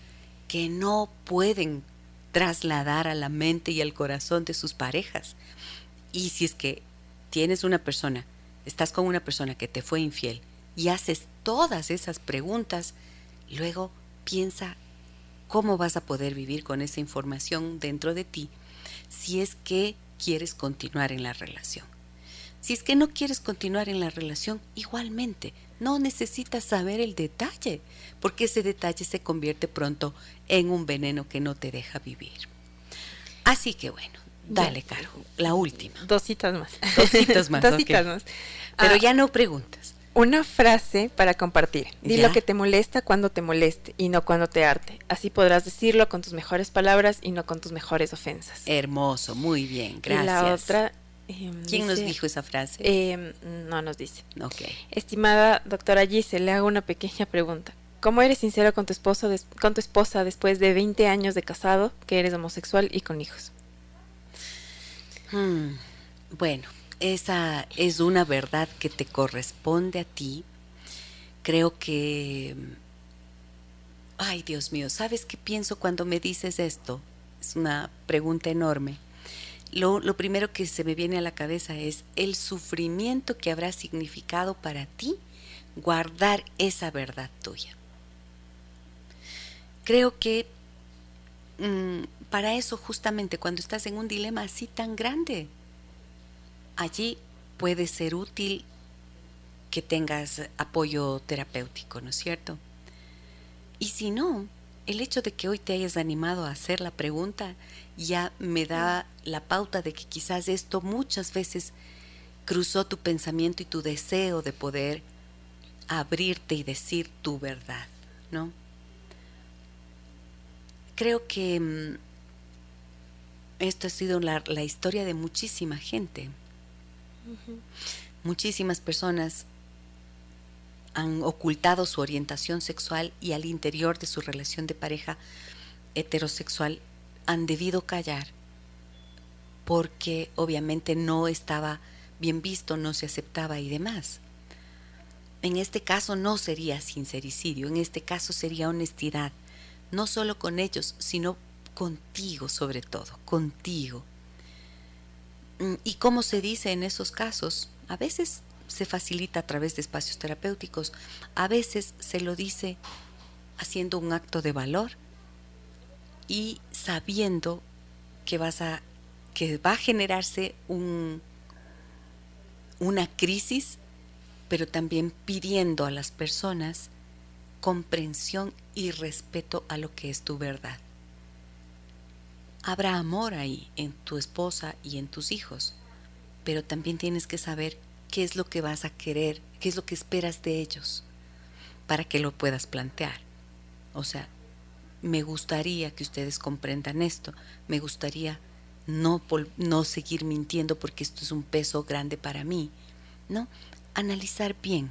Speaker 1: que no pueden trasladar a la mente y al corazón de sus parejas. Y si es que tienes una persona estás con una persona que te fue infiel y haces todas esas preguntas, luego piensa cómo vas a poder vivir con esa información dentro de ti si es que quieres continuar en la relación. Si es que no quieres continuar en la relación, igualmente, no necesitas saber el detalle, porque ese detalle se convierte pronto en un veneno que no te deja vivir. Así que bueno, Dale, Caro, la última.
Speaker 3: Dos citas más.
Speaker 1: Dos citas más. Dos citas más. Pero ah, ya no preguntas.
Speaker 3: Una frase para compartir. Di lo que te molesta cuando te moleste y no cuando te arte. Así podrás decirlo con tus mejores palabras y no con tus mejores ofensas.
Speaker 1: Hermoso, muy bien, gracias.
Speaker 3: Y la otra. Em,
Speaker 1: ¿Quién nos dijo esa frase?
Speaker 3: Em, no nos dice.
Speaker 1: Ok.
Speaker 3: Estimada doctora Gise, le hago una pequeña pregunta. ¿Cómo eres sincero con tu, esposo con tu esposa después de 20 años de casado, que eres homosexual y con hijos?
Speaker 1: Hmm, bueno, esa es una verdad que te corresponde a ti. Creo que... Ay, Dios mío, ¿sabes qué pienso cuando me dices esto? Es una pregunta enorme. Lo, lo, primero que se me viene a la cabeza es el sufrimiento que habrá significado para ti guardar esa verdad tuya. Creo que mm, para eso justamente cuando estás en un dilema así tan grande, allí puede ser útil que tengas apoyo terapéutico, ¿no es cierto? Y si no, el hecho de que hoy te hayas animado a hacer la pregunta ya me da la pauta de que quizás esto muchas veces cruzó tu pensamiento y tu deseo de poder abrirte y decir tu verdad, ¿no? Creo que mm, esto ha sido la, historia de muchísima gente. Muchísimas personas han ocultado su orientación sexual y al interior de su relación de pareja heterosexual han debido callar porque obviamente no estaba bien visto, no se aceptaba y demás. En este caso no sería sincericidio, en este caso sería honestidad, no solo con ellos, sino contigo sobre todo, contigo. Mm, ¿Y cómo se dice en esos casos? A veces se facilita a través de espacios terapéuticos, a veces se lo dice haciendo un acto de valor y sabiendo que vas a que va a generarse un, una crisis, pero también pidiendo a las personas comprensión y respeto a lo que es tu verdad. Habrá amor ahí en tu esposa y en tus hijos, pero también tienes que saber qué es lo que vas a querer, qué es lo que esperas de ellos, para que lo puedas plantear. O sea, me gustaría que ustedes comprendan esto, me gustaría no, no seguir mintiendo porque esto es un peso grande para mí, ¿no? Analizar bien,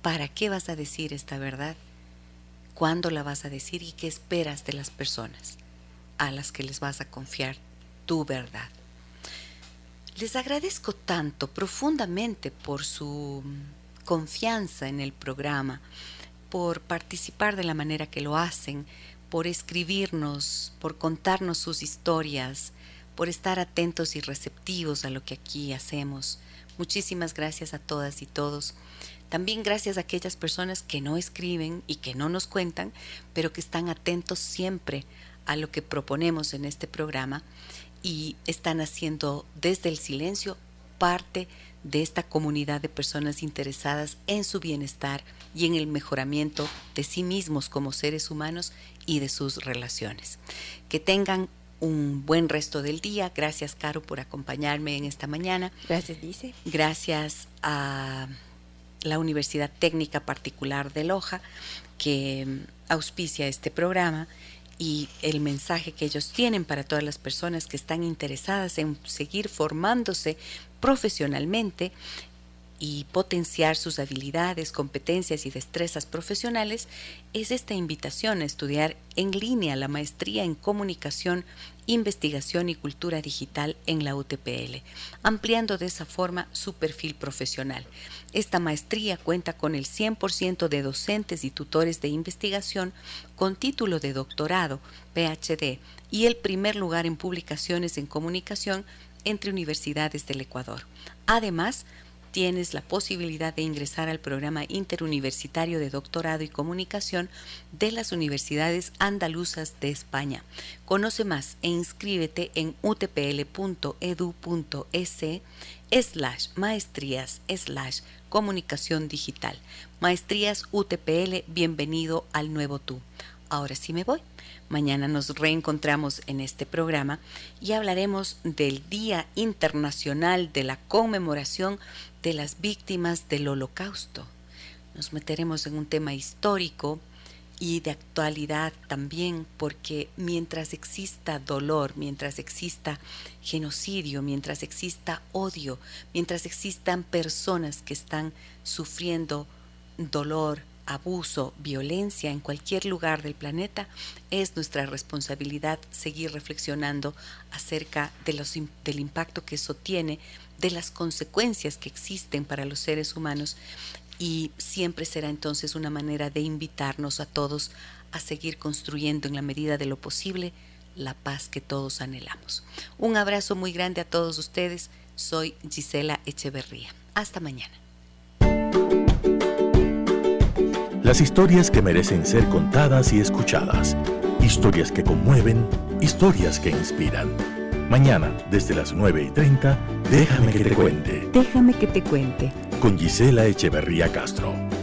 Speaker 1: ¿para qué vas a decir esta verdad? ¿Cuándo la vas a decir y qué esperas de las personas a las que les vas a confiar tu verdad? Les agradezco tanto, profundamente, por su confianza en el programa, por participar de la manera que lo hacen, por escribirnos, por contarnos sus historias, por estar atentos y receptivos a lo que aquí hacemos. Muchísimas gracias a todas y todos. También gracias a aquellas personas que no escriben y que no nos cuentan, pero que están atentos siempre a lo que proponemos en este programa y están haciendo desde el silencio parte de esta comunidad de personas interesadas en su bienestar y en el mejoramiento de sí mismos como seres humanos y de sus relaciones. Que tengan un buen resto del día. Gracias, Caro, por acompañarme en esta mañana.
Speaker 3: Gracias, Dice.
Speaker 1: Gracias a la Universidad Técnica Particular de Loja, que auspicia este programa y el mensaje que ellos tienen para todas las personas que están interesadas en seguir formándose profesionalmente y potenciar sus habilidades, competencias y destrezas profesionales es esta invitación a estudiar en línea la maestría en comunicación, investigación y cultura digital en la UTPL, ampliando de esa forma su perfil profesional. Esta maestría cuenta con el 100% de docentes y tutores de investigación con título de doctorado, PhD, y el primer lugar en publicaciones en comunicación entre universidades del Ecuador. Además, tienes la posibilidad de ingresar al programa interuniversitario de doctorado y comunicación de las universidades andaluzas de España. Conoce más e inscríbete en utpl.edu.es slash maestrías slash comunicación digital. Maestrías UTPL, bienvenido al nuevo tú. Ahora sí me voy. Mañana nos reencontramos en este programa y hablaremos del Día Internacional de la Conmemoración de las Víctimas del Holocausto. Nos meteremos en un tema histórico y de actualidad también, porque mientras exista dolor, mientras exista genocidio, mientras exista odio, mientras existan personas que están sufriendo dolor, abuso, violencia en cualquier lugar del planeta, es nuestra responsabilidad seguir reflexionando acerca de los, del impacto que eso tiene, de las consecuencias que existen para los seres humanos y siempre será entonces una manera de invitarnos a todos a seguir construyendo en la medida de lo posible la paz que todos anhelamos. Un abrazo muy grande a todos ustedes. Soy Gisela Echeverría. Hasta mañana.
Speaker 2: Las historias que merecen ser contadas y escuchadas. Historias que conmueven, historias que inspiran. Mañana, desde las 9 y 30, déjame que te cuente.
Speaker 1: Déjame que te cuente.
Speaker 2: Con Gisela Echeverría Castro.